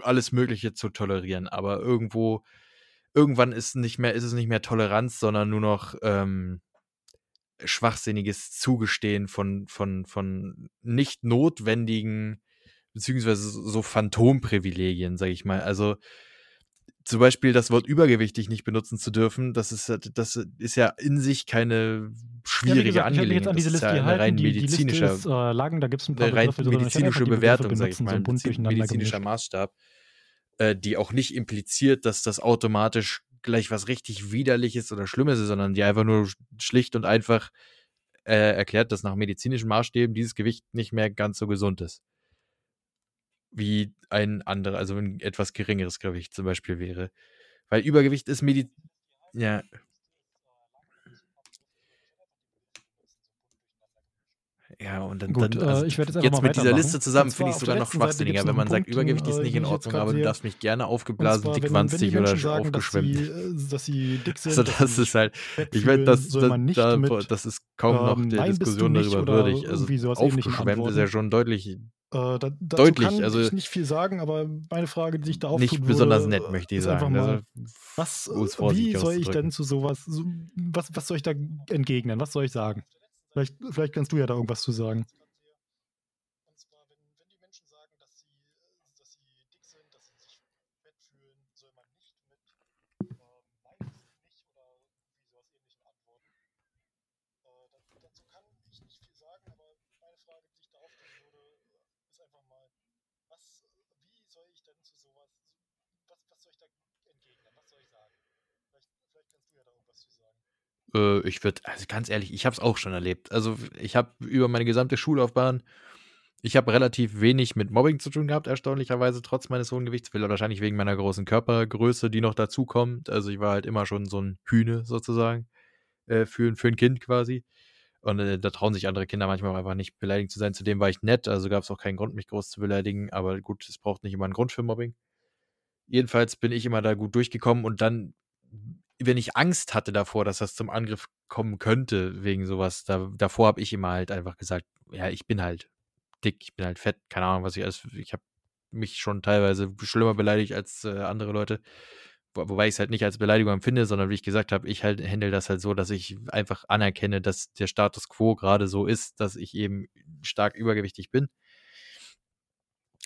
alles Mögliche zu tolerieren, aber irgendwo, irgendwann ist nicht mehr, ist es nicht mehr Toleranz, sondern nur noch ähm, schwachsinniges Zugestehen von, von, von nicht notwendigen, beziehungsweise so Phantomprivilegien, sag ich mal. Also zum Beispiel das Wort übergewichtig nicht benutzen zu dürfen, das ist, das ist ja in sich keine schwierige ja, gesagt, Angelegenheit. An diese Liste das ist ja eine rein medizinische, ist, äh, Lagen, da gibt's ein paar rein Begriffe, medizinische Bewertung, sage ich mal, so medizinischer gemischt. Maßstab, äh, die auch nicht impliziert, dass das automatisch gleich was richtig widerliches oder Schlimmes ist, sondern die einfach nur schlicht und einfach äh, erklärt, dass nach medizinischen Maßstäben dieses Gewicht nicht mehr ganz so gesund ist wie ein anderer, also ein etwas geringeres Gewicht zum Beispiel wäre. Weil Übergewicht ist Medi ja, Ja, und dann, Gut, dann also äh, ich jetzt, jetzt mit dieser Liste zusammen finde ich sogar noch schwachsinniger, wenn man sagt, Übergewicht ist nicht in Ordnung, aber du darfst mich gerne aufgeblasen, dickwanzig oder sagen, aufgeschwemmt. Dass sie, äh, dass sie dick sind. Also das ist halt, ich meine, das, das, da, das ist kaum noch ähm, der Diskussion darüber würdig. Also aufgeschwemmt ist ja schon deutlich äh, da, Deutlich, kann also ich nicht viel sagen, aber meine Frage, die sich da auftut, Nicht besonders würde, nett, möchte ich sagen. Mal, also, was, wie soll ich denn zu sowas, so, was, was soll ich da entgegnen? Was soll ich sagen? Vielleicht, vielleicht kannst du ja da irgendwas zu sagen. Äh, ich würde, also ganz ehrlich, ich habe es auch schon erlebt. Also ich habe über meine gesamte Schullaufbahn, ich habe relativ wenig mit Mobbing zu tun gehabt, erstaunlicherweise, trotz meines hohen Gewichts. Wahrscheinlich wegen meiner großen Körpergröße, die noch dazukommt. Also ich war halt immer schon so ein Hühne sozusagen äh, für, für ein Kind quasi. Und äh, da trauen sich andere Kinder manchmal auch einfach nicht beleidigt zu sein. Zudem war ich nett, also gab es auch keinen Grund, mich groß zu beleidigen. Aber gut, es braucht nicht immer einen Grund für Mobbing. Jedenfalls bin ich immer da gut durchgekommen und dann wenn ich Angst hatte davor, dass das zum Angriff kommen könnte, wegen sowas, da, davor habe ich immer halt einfach gesagt, ja, ich bin halt dick, ich bin halt fett, keine Ahnung, was ich alles, ich habe mich schon teilweise schlimmer beleidigt als äh, andere Leute, Wo, wobei ich es halt nicht als Beleidigung empfinde, sondern wie ich gesagt habe, ich halt handle das halt so, dass ich einfach anerkenne, dass der Status quo gerade so ist, dass ich eben stark übergewichtig bin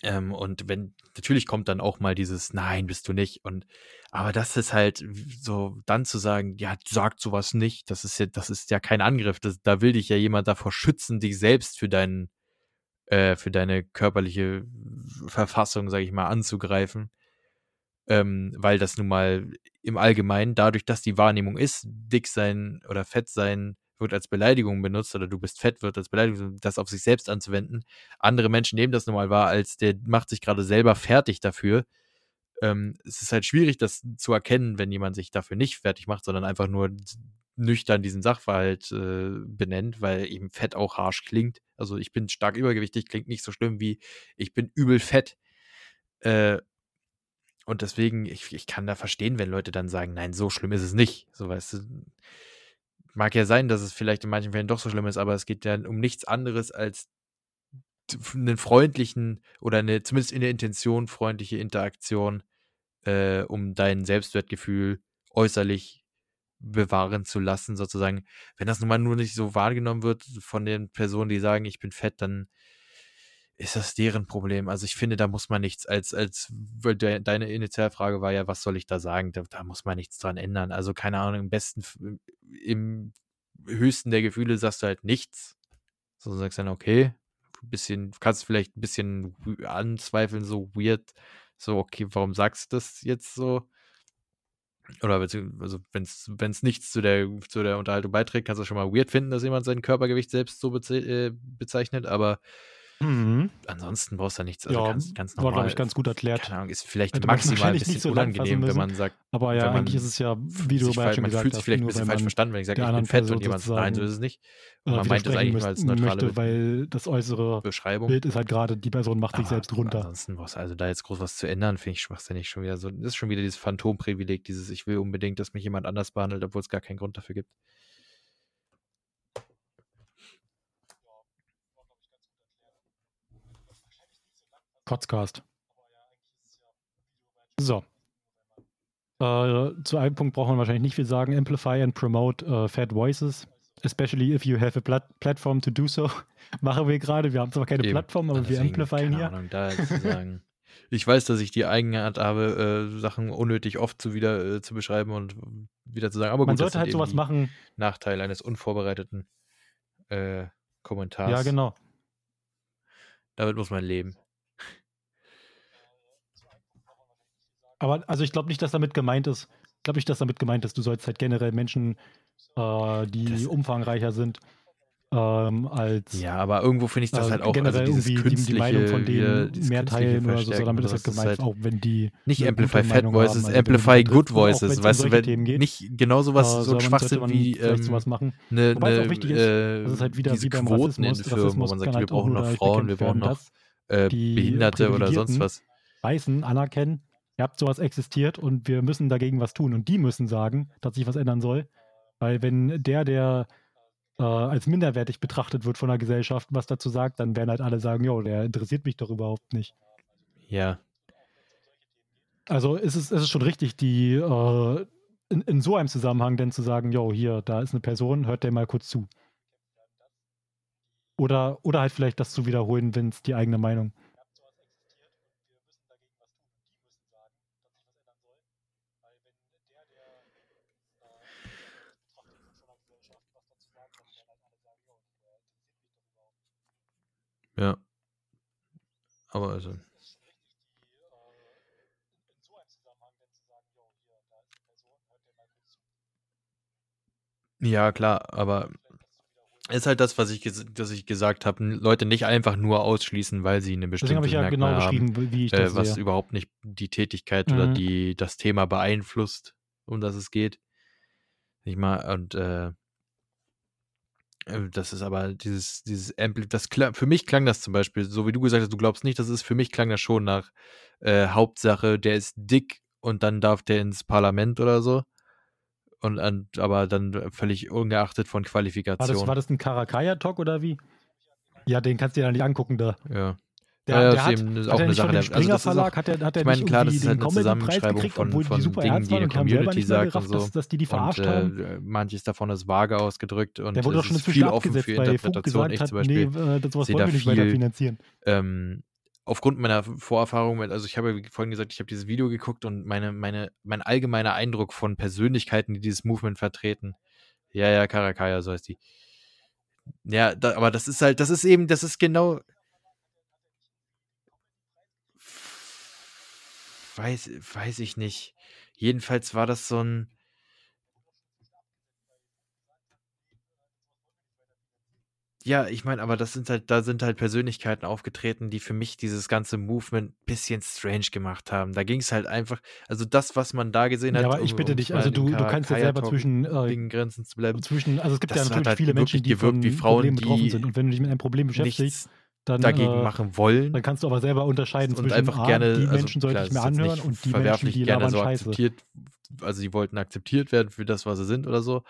ähm, und wenn, natürlich kommt dann auch mal dieses Nein, bist du nicht. Und aber das ist halt so, dann zu sagen, ja, sagt sowas nicht, das ist ja, das ist ja kein Angriff. Das, da will dich ja jemand davor schützen, dich selbst für deinen, äh, für deine körperliche Verfassung, sage ich mal, anzugreifen. Ähm, weil das nun mal im Allgemeinen, dadurch, dass die Wahrnehmung ist, dick sein oder fett sein, wird als Beleidigung benutzt oder du bist fett, wird als Beleidigung, das auf sich selbst anzuwenden. Andere Menschen nehmen das nun mal wahr, als der macht sich gerade selber fertig dafür. Ähm, es ist halt schwierig, das zu erkennen, wenn jemand sich dafür nicht fertig macht, sondern einfach nur nüchtern diesen Sachverhalt äh, benennt, weil eben Fett auch harsch klingt. Also ich bin stark übergewichtig, klingt nicht so schlimm wie ich bin übel fett. Äh, und deswegen, ich, ich kann da verstehen, wenn Leute dann sagen, nein, so schlimm ist es nicht. So weißt du Mag ja sein, dass es vielleicht in manchen Fällen doch so schlimm ist, aber es geht ja um nichts anderes als einen freundlichen oder eine, zumindest in der Intention freundliche Interaktion, äh, um dein Selbstwertgefühl äußerlich bewahren zu lassen, sozusagen. Wenn das nun mal nur nicht so wahrgenommen wird von den Personen, die sagen, ich bin fett, dann ist das deren Problem. Also ich finde, da muss man nichts als, als, de, deine Initialfrage war ja, was soll ich da sagen? Da, da, muss man nichts dran ändern. Also keine Ahnung, im besten, im höchsten der Gefühle sagst du halt nichts. So sagst du dann, okay, ein bisschen, kannst vielleicht ein bisschen anzweifeln, so weird, so, okay, warum sagst du das jetzt so? Oder also wenn es nichts zu der, zu der Unterhaltung beiträgt, kannst du schon mal weird finden, dass jemand sein Körpergewicht selbst so beze äh, bezeichnet, aber Mhm. Ansonsten brauchst du nichts. Also ja, ganz, ganz normal. War, glaube ich, ganz gut erklärt. Keine Ahnung, ist vielleicht Hätte maximal ein bisschen so unangenehm, wenn man sagt. Aber ja, eigentlich ist es ja, wie du bereits schon man fühlt sich vielleicht ein bisschen falsch verstanden, wenn ich sage, ich bin fett und jemand sagt, nein, so ist es nicht. Und man meint das eigentlich nur als neutrale möchte, weil das äußere Beschreibung. Bild ist halt gerade, die Person macht sich selbst runter. Ansonsten brauchst also da jetzt groß was zu ändern, finde ich schwachsinnig schon wieder so. Das ist schon wieder dieses Phantomprivileg, dieses ich will unbedingt, dass mich jemand anders behandelt, obwohl es gar keinen Grund dafür gibt. Podcast. So. Äh, zu einem Punkt braucht man wahrscheinlich nicht viel sagen. Amplify and promote uh, fat voices, especially if you have a plat platform to do so. Machen wir gerade. Wir haben zwar keine Eben. Plattform, aber Deswegen, wir amplifieren hier. Ahnung, da zu sagen. ich weiß, dass ich die Eigenart habe, äh, Sachen unnötig oft zu wieder äh, zu beschreiben und wieder zu sagen. Aber gut, man sollte halt sowas machen. Nachteil eines unvorbereiteten äh, Kommentars. Ja, genau. Damit muss man leben. Aber also ich glaube nicht, dass damit gemeint ist, glaube ich, dass damit gemeint ist, du sollst halt generell Menschen, äh, die das umfangreicher sind, ähm, als. Ja, aber irgendwo finde ich das äh, halt auch also generell also irgendwie die, die, Meinung von denen mehr teilen oder so, so damit ist halt gemeint, halt auch wenn die. Nicht Amplify Fat Voices, also Amplify Good Voices, weißt du, wenn nicht genau sowas, äh, so ein Schwachsinn wie. Ähm, sowas machen. Ne, Wobei ne, es auch wichtig ist, äh, das ist halt wieder wie beim Quoten in Firmen, wo man sagt, wir brauchen noch Frauen, wir brauchen noch Behinderte oder sonst was. Weißen anerkennen, ihr habt sowas existiert und wir müssen dagegen was tun. Und die müssen sagen, dass sich was ändern soll. Weil wenn der, der äh, als minderwertig betrachtet wird von der Gesellschaft, was dazu sagt, dann werden halt alle sagen, jo, der interessiert mich doch überhaupt nicht. Ja. Also ist es, ist es schon richtig, die äh, in, in so einem Zusammenhang denn zu sagen, jo, hier, da ist eine Person, hört der mal kurz zu. Oder, oder halt vielleicht das zu wiederholen, wenn es die eigene Meinung ist. Ja. Aber also. Ja, klar, aber ist halt das, was ich, das ich gesagt habe. Leute nicht einfach nur ausschließen, weil sie eine bestimmte Deswegen habe ich ja genau beschrieben, wie ich das äh, was sehe. überhaupt nicht die Tätigkeit mhm. oder die, das Thema beeinflusst, um das es geht. Ich mal, und äh, das ist aber dieses, dieses Ampli das für mich klang das zum Beispiel, so wie du gesagt hast, du glaubst nicht, das ist für mich klang das schon nach äh, Hauptsache, der ist dick und dann darf der ins Parlament oder so. Und, und aber dann völlig ungeachtet von Qualifikation. War das, war das ein Karakaya-Talk oder wie? Ja, den kannst du dir ja nicht angucken da. Ja. Der, ja, der hat, eben hat auch eine Sache. Der Springer also Verlag hat er, hat er ich meine, klar, das ist halt eine Zusammenschreibung gekriegt, von, von die Dingen, die eine Community sagt gerafft, und so. Dass, dass die die verarscht und, haben. Äh, manches davon ist vage ausgedrückt und der wurde doch schon ist viel offen für Interpretation. Ich zum Beispiel nee, äh, das sowas wollen wir nicht weiter finanzieren. Ähm, aufgrund meiner Vorerfahrung mit, also ich habe ja vorhin gesagt, ich habe dieses Video geguckt und meine, meine, mein allgemeiner Eindruck von Persönlichkeiten, die dieses Movement vertreten, ja, ja, Karakaya, so heißt die. Ja, da, aber das ist halt, das ist eben, das ist genau, weiß, weiß ich nicht. Jedenfalls war das so ein. Ja, ich meine, aber das sind halt, da sind halt Persönlichkeiten aufgetreten, die für mich dieses ganze Movement ein bisschen strange gemacht haben. Da ging es halt einfach, also das, was man da gesehen hat. Ja, aber ich bitte um dich, also du, du kannst ja selber zwischen äh, Grenzen zu bleiben. Zwischen, also es gibt ja natürlich halt viele Menschen, die von wie Frauen, betroffen sind. Und wenn du dich mit einem Problem beschäftigst, dann, dagegen äh, machen wollen. Dann kannst du aber selber unterscheiden und zwischen einfach ah, gerne, die also Menschen also, sollte ich mir anhören und die Menschen, die gerne so Scheiße. akzeptiert, also sie wollten akzeptiert werden für das, was sie sind oder so.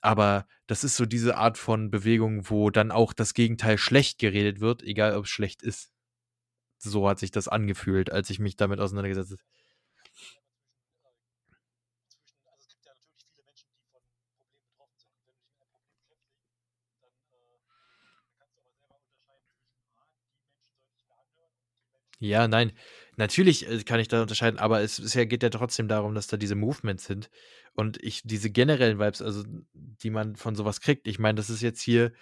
Aber das ist so diese Art von Bewegung, wo dann auch das Gegenteil schlecht geredet wird, egal ob es schlecht ist. So hat sich das angefühlt, als ich mich damit auseinandergesetzt habe. Ja, nein. Natürlich äh, kann ich da unterscheiden, aber es, es geht ja trotzdem darum, dass da diese Movements sind. Und ich, diese generellen Vibes, also die man von sowas kriegt, ich meine, das ist jetzt hier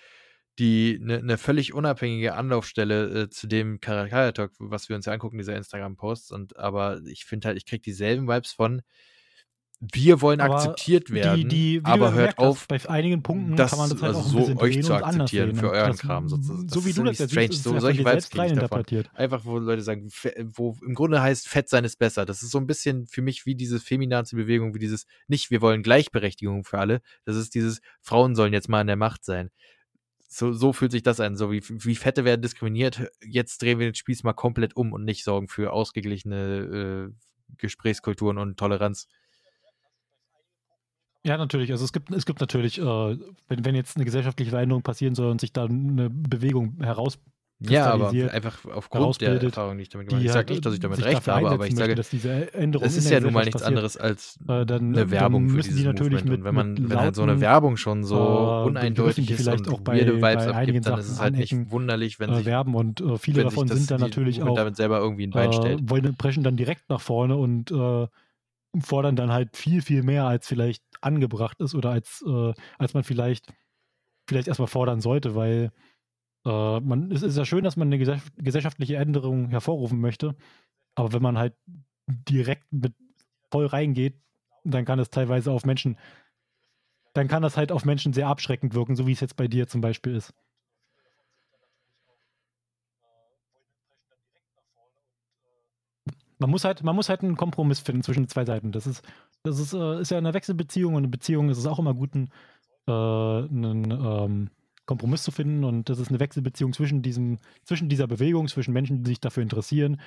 die eine ne völlig unabhängige Anlaufstelle äh, zu dem Karakaya Talk, was wir uns ja angucken, dieser Instagram-Posts. Und aber ich finde halt, ich kriege dieselben Vibes von, wir wollen aber akzeptiert werden, die, die, aber hört auf, bei einigen Punkten das, kann man das halt also auch so euch zu akzeptieren für euren das, Kram. So, so, so wie du das jetzt strange. siehst, so, solche Vibes interpretiert. Einfach, wo Leute sagen, wo im Grunde heißt, fett sein ist besser. Das ist so ein bisschen für mich wie diese feminaze Bewegung, wie dieses, nicht, wir wollen Gleichberechtigung für alle. Das ist dieses, Frauen sollen jetzt mal in der Macht sein. So, so fühlt sich das an. So wie, wie Fette werden diskriminiert. Jetzt drehen wir den Spieß mal komplett um und nicht sorgen für ausgeglichene äh, Gesprächskulturen und Toleranz. Ja, natürlich. Also es gibt, es gibt natürlich, äh, wenn, wenn jetzt eine gesellschaftliche Veränderung passieren soll und sich da eine Bewegung herausbildet, Ja, aber einfach aufgrund der Erfahrung, die ich damit gemacht habe. die Ich sage halt nicht, dass ich damit recht habe, aber ich sage, dass diese Änderung es ist ja nun mal nichts passiert. anderes als Äh, dann, eine Werbung für die dieses natürlich Movement. mit, Und wenn man, halt so eine Werbung schon so äh, uneindeutig die ist vielleicht und auch bei, weirde Vibes bei abgibt, dann ist es halt nicht wunderlich, wenn äh, sich, werben und äh, viele davon sind dann die natürlich auch damit selber irgendwie ein Bein stellt. wollen, brechen dann direkt nach vorne und fordern dann halt viel, viel mehr, als vielleicht angebracht ist oder als, äh, als man vielleicht, vielleicht erstmal fordern sollte, weil äh, man, es ist ja schön, dass man eine gesell gesellschaftliche Änderung hervorrufen möchte, aber wenn man halt direkt mit voll reingeht, dann kann es teilweise auf Menschen, dann kann das halt auf Menschen sehr abschreckend wirken, so wie es jetzt bei dir zum Beispiel ist. Man muss halt, man muss halt einen Kompromiss finden zwischen zwei Seiten. Das ist, das ist, äh, ist ja eine Wechselbeziehung und eine Beziehung ist es auch immer gut, einen, äh, einen ähm, Kompromiss zu finden. Und das ist eine Wechselbeziehung zwischen diesem, zwischen dieser Bewegung, zwischen Menschen, die sich dafür interessieren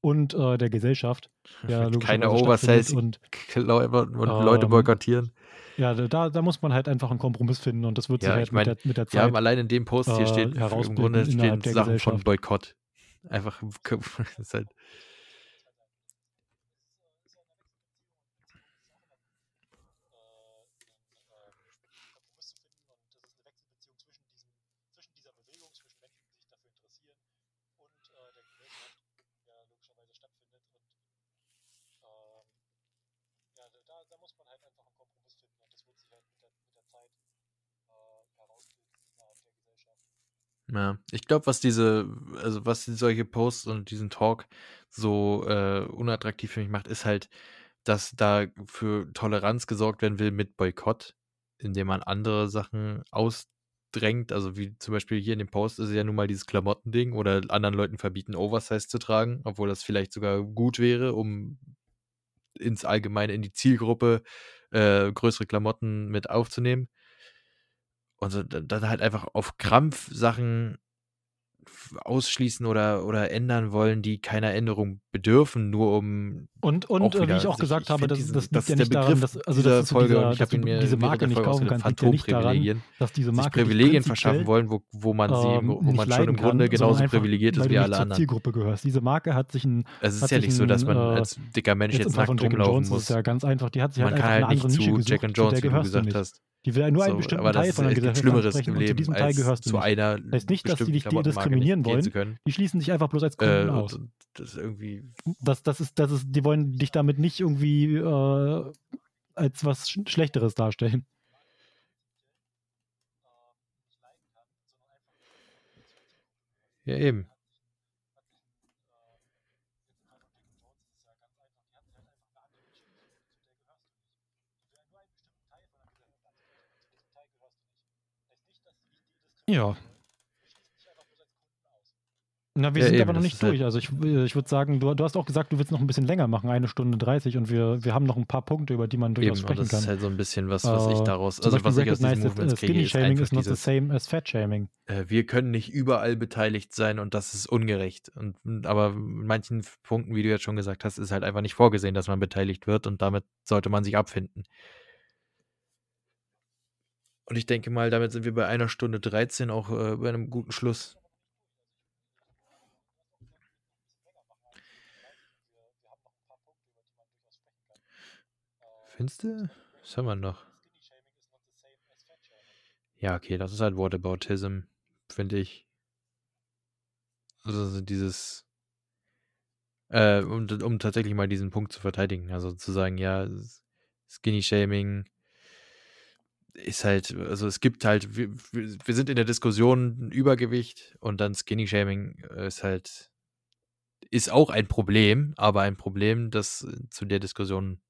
und äh, der Gesellschaft. Ja, Keine. Oversize Und und Leute ähm, boykottieren. ja, da, da muss man halt einfach einen Kompromiss finden und das wird sich Ja, halt ich mein, mit, der, mit der Wir haben Zeit. allein in dem Post hier äh, steht, im Grunde stehen Sachen von. Boykott. Einfach, ist halt, Ja, ich glaube, was diese, also was solche Posts und diesen Talk so äh, unattraktiv für mich macht, ist halt, dass da für Toleranz gesorgt werden will mit Boykott, indem man andere Sachen ausdrängt. Also wie zum Beispiel hier in dem Post ist ja nun mal dieses Klamottending oder anderen Leuten verbieten, Oversize zu tragen, obwohl das vielleicht sogar gut wäre, um ins Allgemeine in die Zielgruppe äh, größere Klamotten mit aufzunehmen. Und so, da- dann halt einfach auf Krampf Sachen ausschließen oder, oder ändern wollen, die keiner Änderung bedürfen, nur um Und, und äh, wie ich auch sich, gesagt ich habe, das, diesen, das das liegt ja ist der nicht daran, Begriff dass, also dieser das ist so Folge dieser, und ich dass habe du mir diese Marke nicht kaufen kannst, liegt ja nicht daran, dass diese sich Marke dich Privilegien verschaffen wollen, wo, wo man sie, ähm, wo, man schon im kann, Grunde sondern genauso privilegiert ist wie alle anderen. Zielgruppe gehörst. Diese Marke hat sich ein, Es ist ja sich nicht so, dass man äh, als dicker Mensch jetzt jetzt nackt rumlaufen muss. ja ganz einfach, die hat sich halt Man einfach kann halt nicht zu Jack and zu Jones, wie du gesagt hast. Die will nur einen bestimmten aber das Teil ist, von der Gesellschaft Schlimmeres im zu Leben, diesem Teil als gehörst du zu nicht. einer Heißt nicht, dass die dich diskriminieren wollen, zu die schließen dich einfach bloß als Kunden und, aus. das ist irgendwie Das, das ist, das ist, die wollen dich damit nicht irgendwie äh, als was Sch Schlechteres darstellen. Ja, eben. Ja. Na, wir Ja, sind eben, aber noch das nicht ist halt durch. Also ich, äh, ich würde sagen, du, du hast auch gesagt, du willst noch ein bisschen länger machen, eine Stunde 30 und wir, wir haben noch ein paar Punkte, über die man durchaus Eben, sprechen das ist kann. halt so ein bisschen was, was ich Äh, daraus, also Beispiel was ich aus diesen Movements uh, kriege, ist shaming is not the same as fat shaming. äh, wir können nicht überall beteiligt sein und das ist ungerecht. Und- aber in manchen Punkten, wie du jetzt schon gesagt hast, ist halt einfach nicht vorgesehen, dass man beteiligt wird und damit sollte man sich abfinden. Und ich denke mal, damit sind wir bei einer Stunde 13 auch äh, bei einem guten Schluss. Findest du? Was haben wir noch? Ja, okay, das ist halt Whataboutism, finde ich. Also so dieses, äh, um, um tatsächlich mal diesen Punkt zu verteidigen. Also zu sagen, ja, s- Skinny-Shaming ist halt, also es gibt halt, wir, wir sind in der Diskussion Übergewicht und dann Skinny-Shaming äh, ist halt, ist auch ein Problem, aber ein Problem, das äh, zu der Diskussion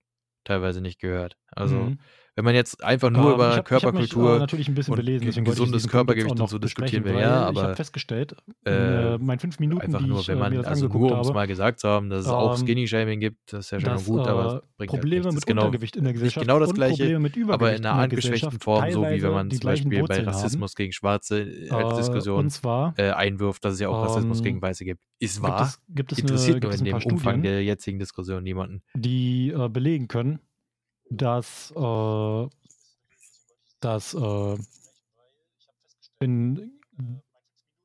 teilweise nicht gehört. Also Mhm. Wenn man jetzt einfach nur Ähm, über ich habe ich hab mich äh, Körperkultur natürlich ein bisschen und belesen, ge- deswegen ich gesundes Körpergewicht und so diskutieren weil ja, ich habe aber festgestellt, äh, äh, meinen fünf Minuten, einfach nur, ich wenn äh, mir man, das also nur um es mal gesagt zu haben, dass es auch ähm, Skinny-Shaming gibt, das ist ja schön und dass gut, aber es äh, bringt halt Probleme. Das ist mit genau, Untergewicht in der Gesellschaft genau das Gleiche, aber in in einer angeschwächten Form, so wie wenn man zum Beispiel bei. Rassismus gegen Schwarze als Diskussion einwirft, dass es ja auch Rassismus gegen ähm, Weiße gibt. Ist wahr, es, es, interessiert nur es in dem Umfang der jetzigen Diskussion niemanden. die belegen können, dass, äh, dass äh, in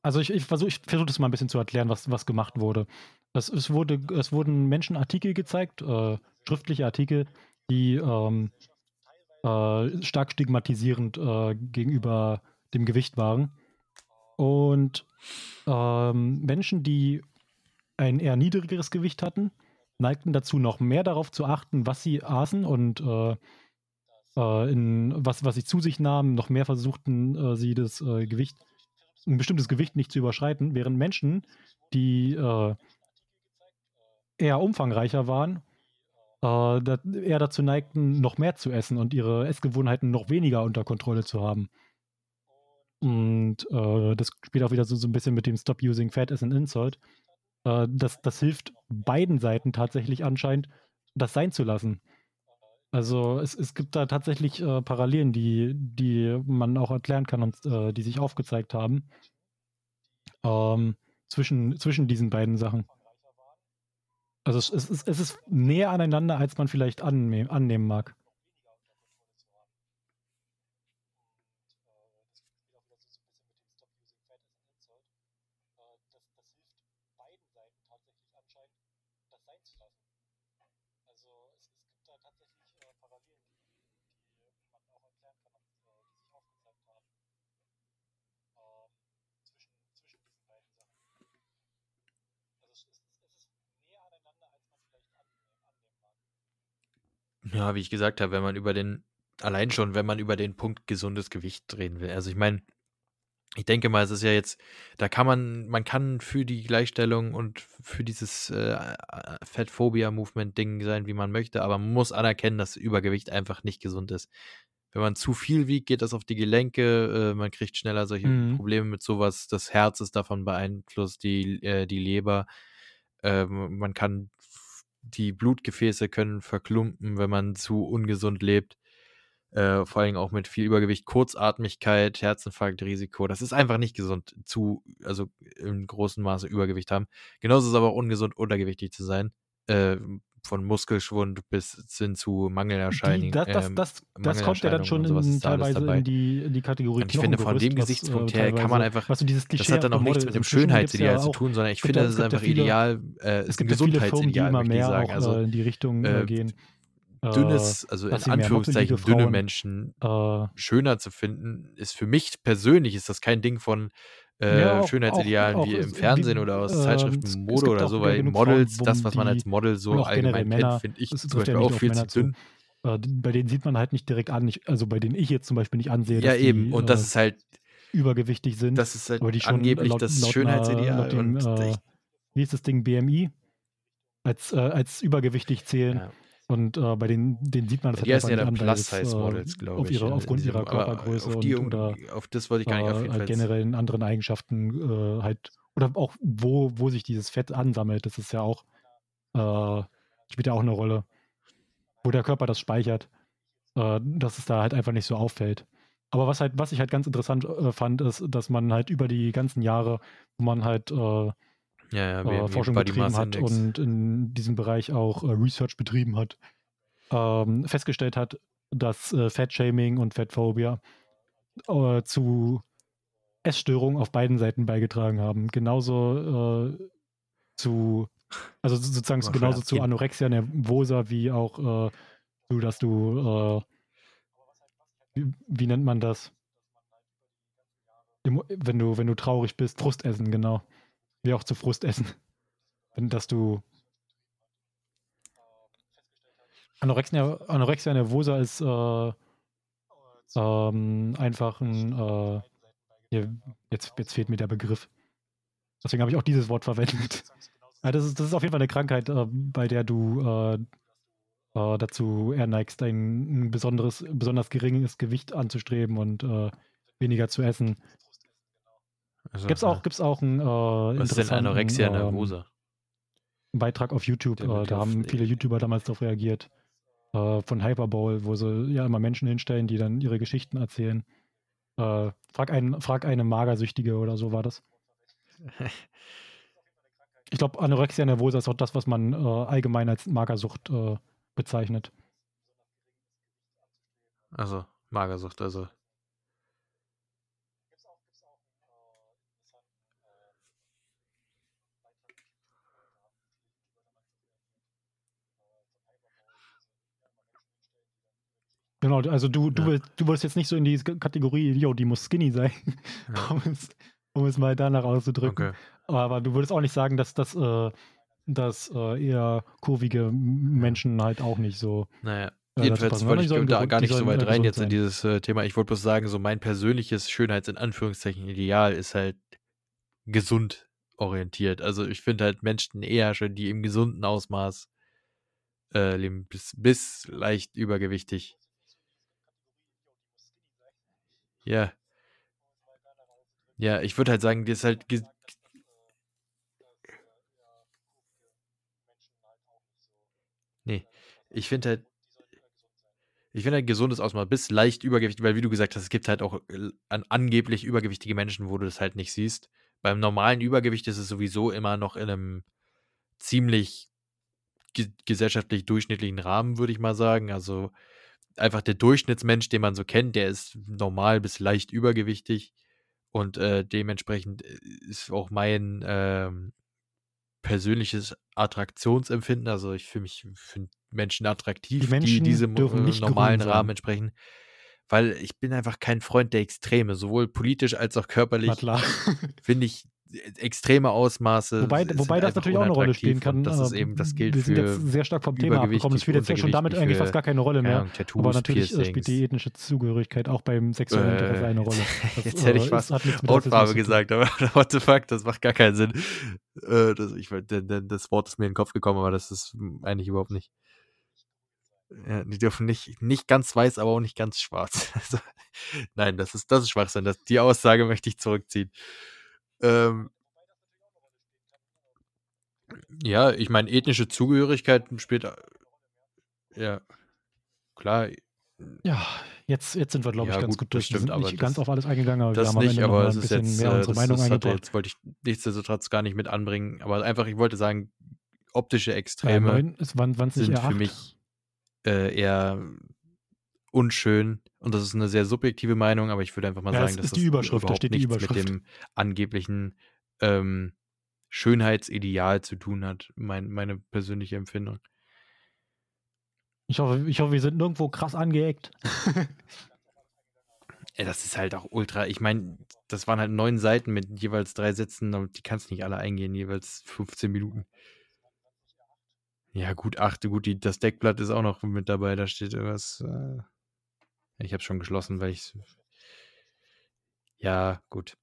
Also ich, ich versuche ich versuch das mal ein bisschen zu erklären, was, was gemacht wurde. Es, es, wurde. es wurden Menschen Artikel gezeigt, äh, schriftliche Artikel, die ähm, äh, stark stigmatisierend äh, gegenüber dem Gewicht waren. Und ähm, Menschen, die ein eher niedrigeres Gewicht hatten, neigten dazu, noch mehr darauf zu achten, was sie aßen und äh, äh, in was, was sie zu sich nahmen, noch mehr versuchten äh, sie das äh, Gewicht, ein bestimmtes Gewicht nicht zu überschreiten, während Menschen, die eher umfangreicher waren, eher dazu neigten, noch mehr zu essen und ihre Essgewohnheiten noch weniger unter Kontrolle zu haben. Und äh, das spielt auch wieder so, so ein bisschen mit dem Stop Using Fat as an Insult. Äh, das, das hilft beiden Seiten tatsächlich anscheinend, das sein zu lassen. Also es, es gibt da tatsächlich äh, Parallelen, die, die man auch erklären kann und äh, die sich aufgezeigt haben ähm, zwischen, zwischen diesen beiden Sachen. Also es, es, ist, es ist näher aneinander, als man vielleicht annehmen, annehmen mag. Ja, wie ich gesagt habe, wenn man über den allein schon, wenn man über den Punkt gesundes Gewicht reden will. Also ich meine, ich denke mal, es ist ja jetzt, da kann man, man kann für die Gleichstellung und für dieses äh, Fatphobia-Movement-Ding sein, wie man möchte, aber man muss anerkennen, dass Übergewicht einfach nicht gesund ist. Wenn man zu viel wiegt, geht das auf die Gelenke, äh, man kriegt schneller solche Mhm. Probleme mit sowas, das Herz ist davon beeinflusst, die, äh, die Leber. Ähm, man kann die Blutgefäße können verklumpen, wenn man zu ungesund lebt. Äh, vor allem auch mit viel Übergewicht, Kurzatmigkeit, Herzinfarktrisiko. Das ist einfach nicht gesund, zu, also im großen Maße Übergewicht haben. Genauso ist es aber ungesund, untergewichtig zu sein. Äh, von Muskelschwund bis hin zu Mangelerscheinungen. Die, das, das, ähm, das, das kommt ja dann schon in, teilweise in die, in die Kategorie Und ich finde, von dem was, Gesichtspunkt äh, her kann man einfach, was so dieses das hat dann auch nichts mit dem Schönheitsideal zu tun, sondern ich finde, das es ist einfach viele- ideal, äh, es ist ein Gesundheitsideal, immer möchte ich mehr sagen. auch Also äh, in die Richtung äh, äh, gehen. dünnes, also in Anführungszeichen dünne Frauen, Menschen Äh, schöner zu finden, ist für mich persönlich ist das kein Ding von äh, Ja, auch- Schönheitsidealen auch- wie auch im wie- Fernsehen oder aus ähm, Zeitschriften Mode oder so, ja weil Models, Frauen, das, was man als Model so allgemein kennt, finde ich zum ja Beispiel nicht auch viel zu zu. dünn. äh, bei denen sieht man halt nicht direkt an, ich, also bei denen ich jetzt zum Beispiel nicht ansehe, Ja, dass eben. die Und äh, das ist halt, übergewichtig sind. das ist halt aber die schon angeblich laut, das laut Schönheitsideal. Laut dem, und äh, wie ist das Ding, BMI, als, äh, als übergewichtig zählen. ja. Und äh, bei denen, denen sieht man das Die halt heißen ja dann Plus-Size-Models, äh, glaube auf ich. ihre, aufgrund ihrer Körpergröße auf die, und, oder auf das wollte ich gar nicht auf äh, jeden halt Fall. generellen anderen Eigenschaften äh, halt, oder auch wo, wo sich dieses Fett ansammelt, das ist ja auch, äh, spielt ja auch eine Rolle, wo der Körper das speichert, äh, dass es da halt einfach nicht so auffällt. Aber was halt, was ich halt ganz interessant äh, fand, ist, dass man halt über die ganzen Jahre, wo man halt äh, Ja, ja, äh, Forschung betrieben hat Index. und in diesem Bereich auch äh, Research betrieben hat, ähm, festgestellt hat, dass äh, Fat-Shaming und Fatphobia äh, zu Essstörungen auf beiden Seiten beigetragen haben. Genauso äh, zu, also so- sozusagen War genauso zu. Anorexia nervosa wie auch äh, zu, dass du, wie, wie nennt man das? Wenn du, wenn du traurig bist, Frustessen, genau. Wie auch zu Frustessen. Wenn, dass du Anorexia, Anorexia nervosa ist äh, ähm, einfach ein äh, hier, jetzt, jetzt fehlt mir der Begriff. Deswegen habe ich auch dieses Wort verwendet. Ja, das, ist, das ist auf jeden Fall eine Krankheit, äh, bei der du äh, äh, dazu eher neigst, ein, ein besonderes, besonders geringes Gewicht anzustreben und äh, weniger zu essen. Also, Gibt es ja. auch, gibt's auch einen äh, Was ist denn Anorexia ähm, nervosa? Beitrag auf YouTube. Äh, da haben viele YouTuber damals darauf reagiert. Äh, von Hyperbowl, wo sie ja immer Menschen hinstellen, die dann ihre Geschichten erzählen. Äh, frag, einen, frag eine Magersüchtige oder so war das. Ich glaube, Anorexia nervosa ist auch das, was man äh, allgemein als Magersucht äh, bezeichnet. Also, Magersucht, also. Genau, also du, du, Ja. willst, du wirst jetzt nicht so in die Kategorie, jo, die muss skinny sein, Ja. um, es, um es mal danach auszudrücken. Okay. Aber du würdest auch nicht sagen, dass das äh, dass äh, eher kurvige Menschen halt auch nicht so. Naja. äh, Jedenfalls wollte ich da gar nicht so weit äh, rein jetzt in sein. dieses äh, Thema. Ich wollte bloß sagen, so mein persönliches Schönheits- in Anführungszeichen Ideal ist halt gesund orientiert. Also ich finde halt Menschen eher schön, die im gesunden Ausmaß äh, leben, bis, bis leicht übergewichtig. Ja. Ja, ich würde halt sagen, die ist halt Nee, ich finde halt, ich finde halt gesundes Ausmaß bis leicht übergewichtig, weil wie du gesagt hast, es gibt halt auch äh, an, angeblich übergewichtige Menschen, wo du das halt nicht siehst. Beim normalen Übergewicht ist es sowieso immer noch in einem ziemlich ge gesellschaftlich durchschnittlichen Rahmen, würde ich mal sagen. Also einfach der Durchschnittsmensch, den man so kennt, der ist normal bis leicht übergewichtig und äh, dementsprechend äh, ist auch mein ähm, persönliches Attraktionsempfinden. Also ich fühle mich für Menschen attraktiv, Die die, Menschen diesem dürfen äh, normalen. Rahmen entsprechen. Weil ich bin einfach kein Freund der Extreme, sowohl politisch als auch körperlich. Finde ich extreme Ausmaße. Wobei, wobei das natürlich auch eine Rolle spielen kann. Das ist äh, eben, das gilt Wir sind jetzt sehr stark vom Thema abgekommen. Das spielt jetzt ja schon damit eigentlich fast gar keine Rolle mehr. Tattoos, Aber natürlich äh, spielt Piercings. die ethnische Zugehörigkeit auch beim sexuellen Interesse Äh, eine Rolle. Das, jetzt hätte ich äh, ist- mit Rassismus Hautfarbe gesagt, aber what the fuck, das macht gar keinen Sinn. Äh, das, ich, das Wort ist mir in den Kopf gekommen, aber das ist eigentlich überhaupt nicht. Ja, die dürfen nicht, nicht ganz weiß, aber auch nicht ganz schwarz. Also, nein, das ist, das ist Schwachsinn. Das, die Aussage möchte ich zurückziehen. Ähm, ja, ich meine, ethnische Zugehörigkeit spielt. äh, Ja, klar, Ja, jetzt, jetzt sind wir, glaube ich, Ja, ganz gut, gut das durch. Wir stimmt, sind aber nicht ganz das- auf alles eingegangen, aber wir das haben am nicht, aber es ein ist bisschen jetzt, mehr äh, unsere das, Meinung das hatte, eingebracht. jetzt wollte ich nichtsdestotrotz gar nicht mit anbringen, aber einfach, ich wollte sagen, optische Extreme waren es nicht sind eher für mich äh, eher unschön und das ist eine sehr subjektive Meinung, aber ich würde einfach mal Ja, sagen, es dass ist die das Überschrift, da steht die nichts Überschrift. mit dem angeblichen ähm, Schönheitsideal zu tun hat, mein, meine persönliche Empfindung. Ich hoffe, ich hoffe, wir sind nirgendwo krass angeeckt. Das ist halt auch ultra. Ich meine, das waren halt neun Seiten mit jeweils drei Sätzen, und die kannst du nicht alle eingehen, jeweils 15 Minuten. Ja, gut, achte, gut, die, das Deckblatt ist auch noch mit dabei, da steht irgendwas. Äh, ich habe schon geschlossen, weil ich. Ja, gut.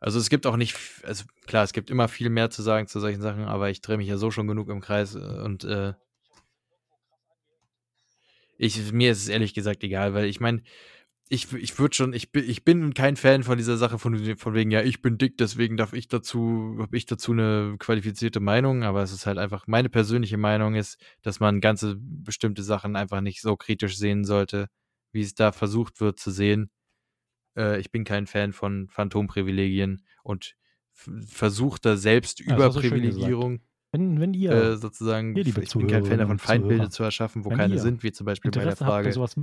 Also es gibt auch nicht, also klar, es gibt immer viel mehr zu sagen zu solchen Sachen, aber ich drehe mich ja so schon genug im Kreis äh, und äh, ich, mir ist es ehrlich gesagt egal, weil ich meine, ich, ich würde schon, ich bin, ich bin kein Fan von dieser Sache von, von wegen, ja, ich bin dick, deswegen darf ich dazu, habe ich dazu eine qualifizierte Meinung, aber es ist halt einfach, meine persönliche Meinung ist, dass man ganze bestimmte Sachen einfach nicht so kritisch sehen sollte, wie es da versucht wird zu sehen. Äh, ich bin kein Fan von Phantomprivilegien und versuchter Selbstüberprivilegierung, Wenn, wenn ihr äh, sozusagen. Ihr, ich bin kein Fan davon, Feindbilder zu erschaffen, wo wenn keine sind, wie zum Beispiel bei der Interesse habt, bei Frage, sowas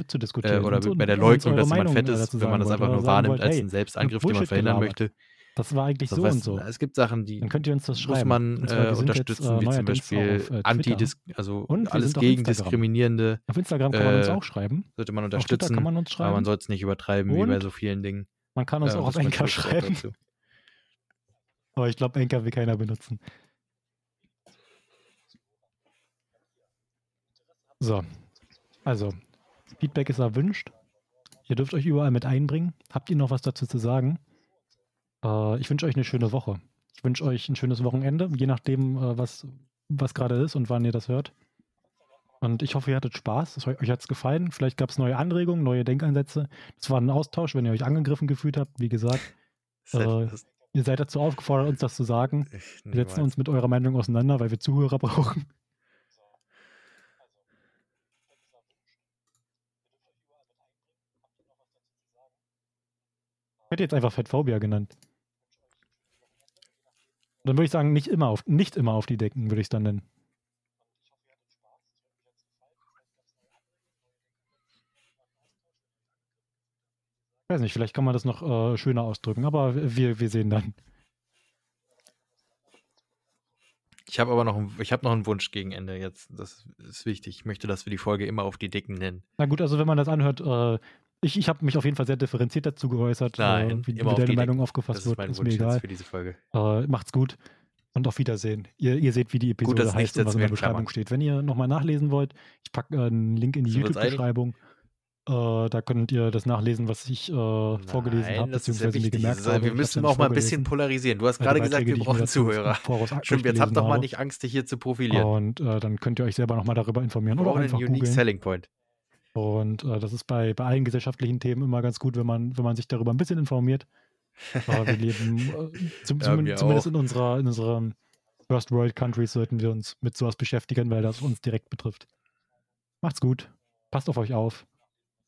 äh, oder bei der Leugnung, dass jemand fett ist, wenn man das einfach nur wahrnimmt wollt, als hey, einen habt Selbstangriff, den man verhindern möchte. Das war eigentlich So, so und so. Es gibt Sachen, die Dann könnt ihr uns das muss schreiben. man Und zwar, äh, sind jetzt, unterstützen, äh, wie zum Beispiel auf, äh. Antidis, also Und alles gegen. Diskriminierende Auf Instagram kann man uns äh, auch schreiben. sollte man unterstützen, kann man uns aber man schreiben. soll es nicht übertreiben, wie bei Und so vielen Dingen. man kann uns Äh, auch und auf Enker schreiben. Aber ich glaube, Enker will keiner benutzen. So, also, Feedback ist erwünscht. Ihr dürft euch überall mit einbringen. Habt ihr noch was dazu zu sagen? Äh, ich wünsche euch eine schöne Woche. Ich wünsche euch ein schönes Wochenende, je nachdem, äh, was, was gerade ist und wann ihr das hört. Und ich hoffe, ihr hattet Spaß. Euch hat es gefallen. Vielleicht gab es neue Anregungen, neue Denkansätze. Es war ein Austausch, wenn ihr euch angegriffen gefühlt habt. Wie gesagt, Äh, halt, das, ihr seid dazu aufgefordert, uns das zu sagen. Wir setzen uns mit eurer Meinung auseinander, weil wir Zuhörer brauchen. Ich hätte jetzt einfach Fettphobia genannt. Dann würde ich sagen, nicht immer auf, nicht immer auf die Decken, würde ich es dann nennen. Ich weiß nicht, vielleicht kann man das noch äh, schöner ausdrücken, aber wir, wir sehen dann. Ich habe aber noch, ein, ich hab noch einen Wunsch gegen Ende jetzt. Das ist wichtig. Ich möchte, dass wir die Folge immer auf die Dicken nennen. Na gut, also wenn man das anhört, äh, ich, ich habe mich auf jeden Fall sehr differenziert dazu geäußert, Nein, äh, wie, wie deine die Meinung aufgefasst ist wird. Ist Wunsch mir egal. für diese Folge. Äh, macht's gut und auf Wiedersehen. Ihr, ihr seht, wie die Episode nichts heißt und was in der Klammern. Beschreibung steht. Wenn ihr nochmal nachlesen wollt, ich packe äh, einen Link in die? YouTube-Beschreibung. Äh, da könnt ihr das nachlesen, was ich äh, vorgelesen Nein, habe, ist ja beziehungsweise mir gemerkt ist, habe. wir müssen auch mal ein bisschen vorgelesen. polarisieren. Du hast Äh, gerade gesagt, wir brauchen Zuhörer. Stimmt, jetzt habt doch mal habe. nicht Angst, dich hier zu profilieren. Und äh, dann könnt ihr euch selber nochmal darüber informieren oder brauchen einfach einen Unique. Selling Point. Und äh, das ist bei, bei allen gesellschaftlichen Themen immer ganz gut, wenn man, wenn man sich darüber ein bisschen informiert. Aber wir leben, äh, zum, Ja, zum, wir zumindest auch. in unserer, in unserer First World Countries sollten wir uns mit sowas beschäftigen, weil das uns direkt betrifft. Macht's gut, passt auf euch auf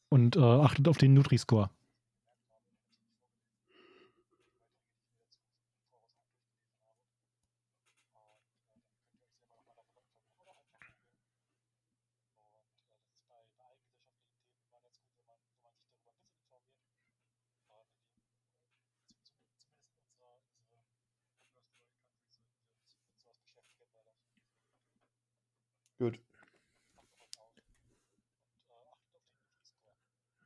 und äh, achtet auf den Nutri-Score.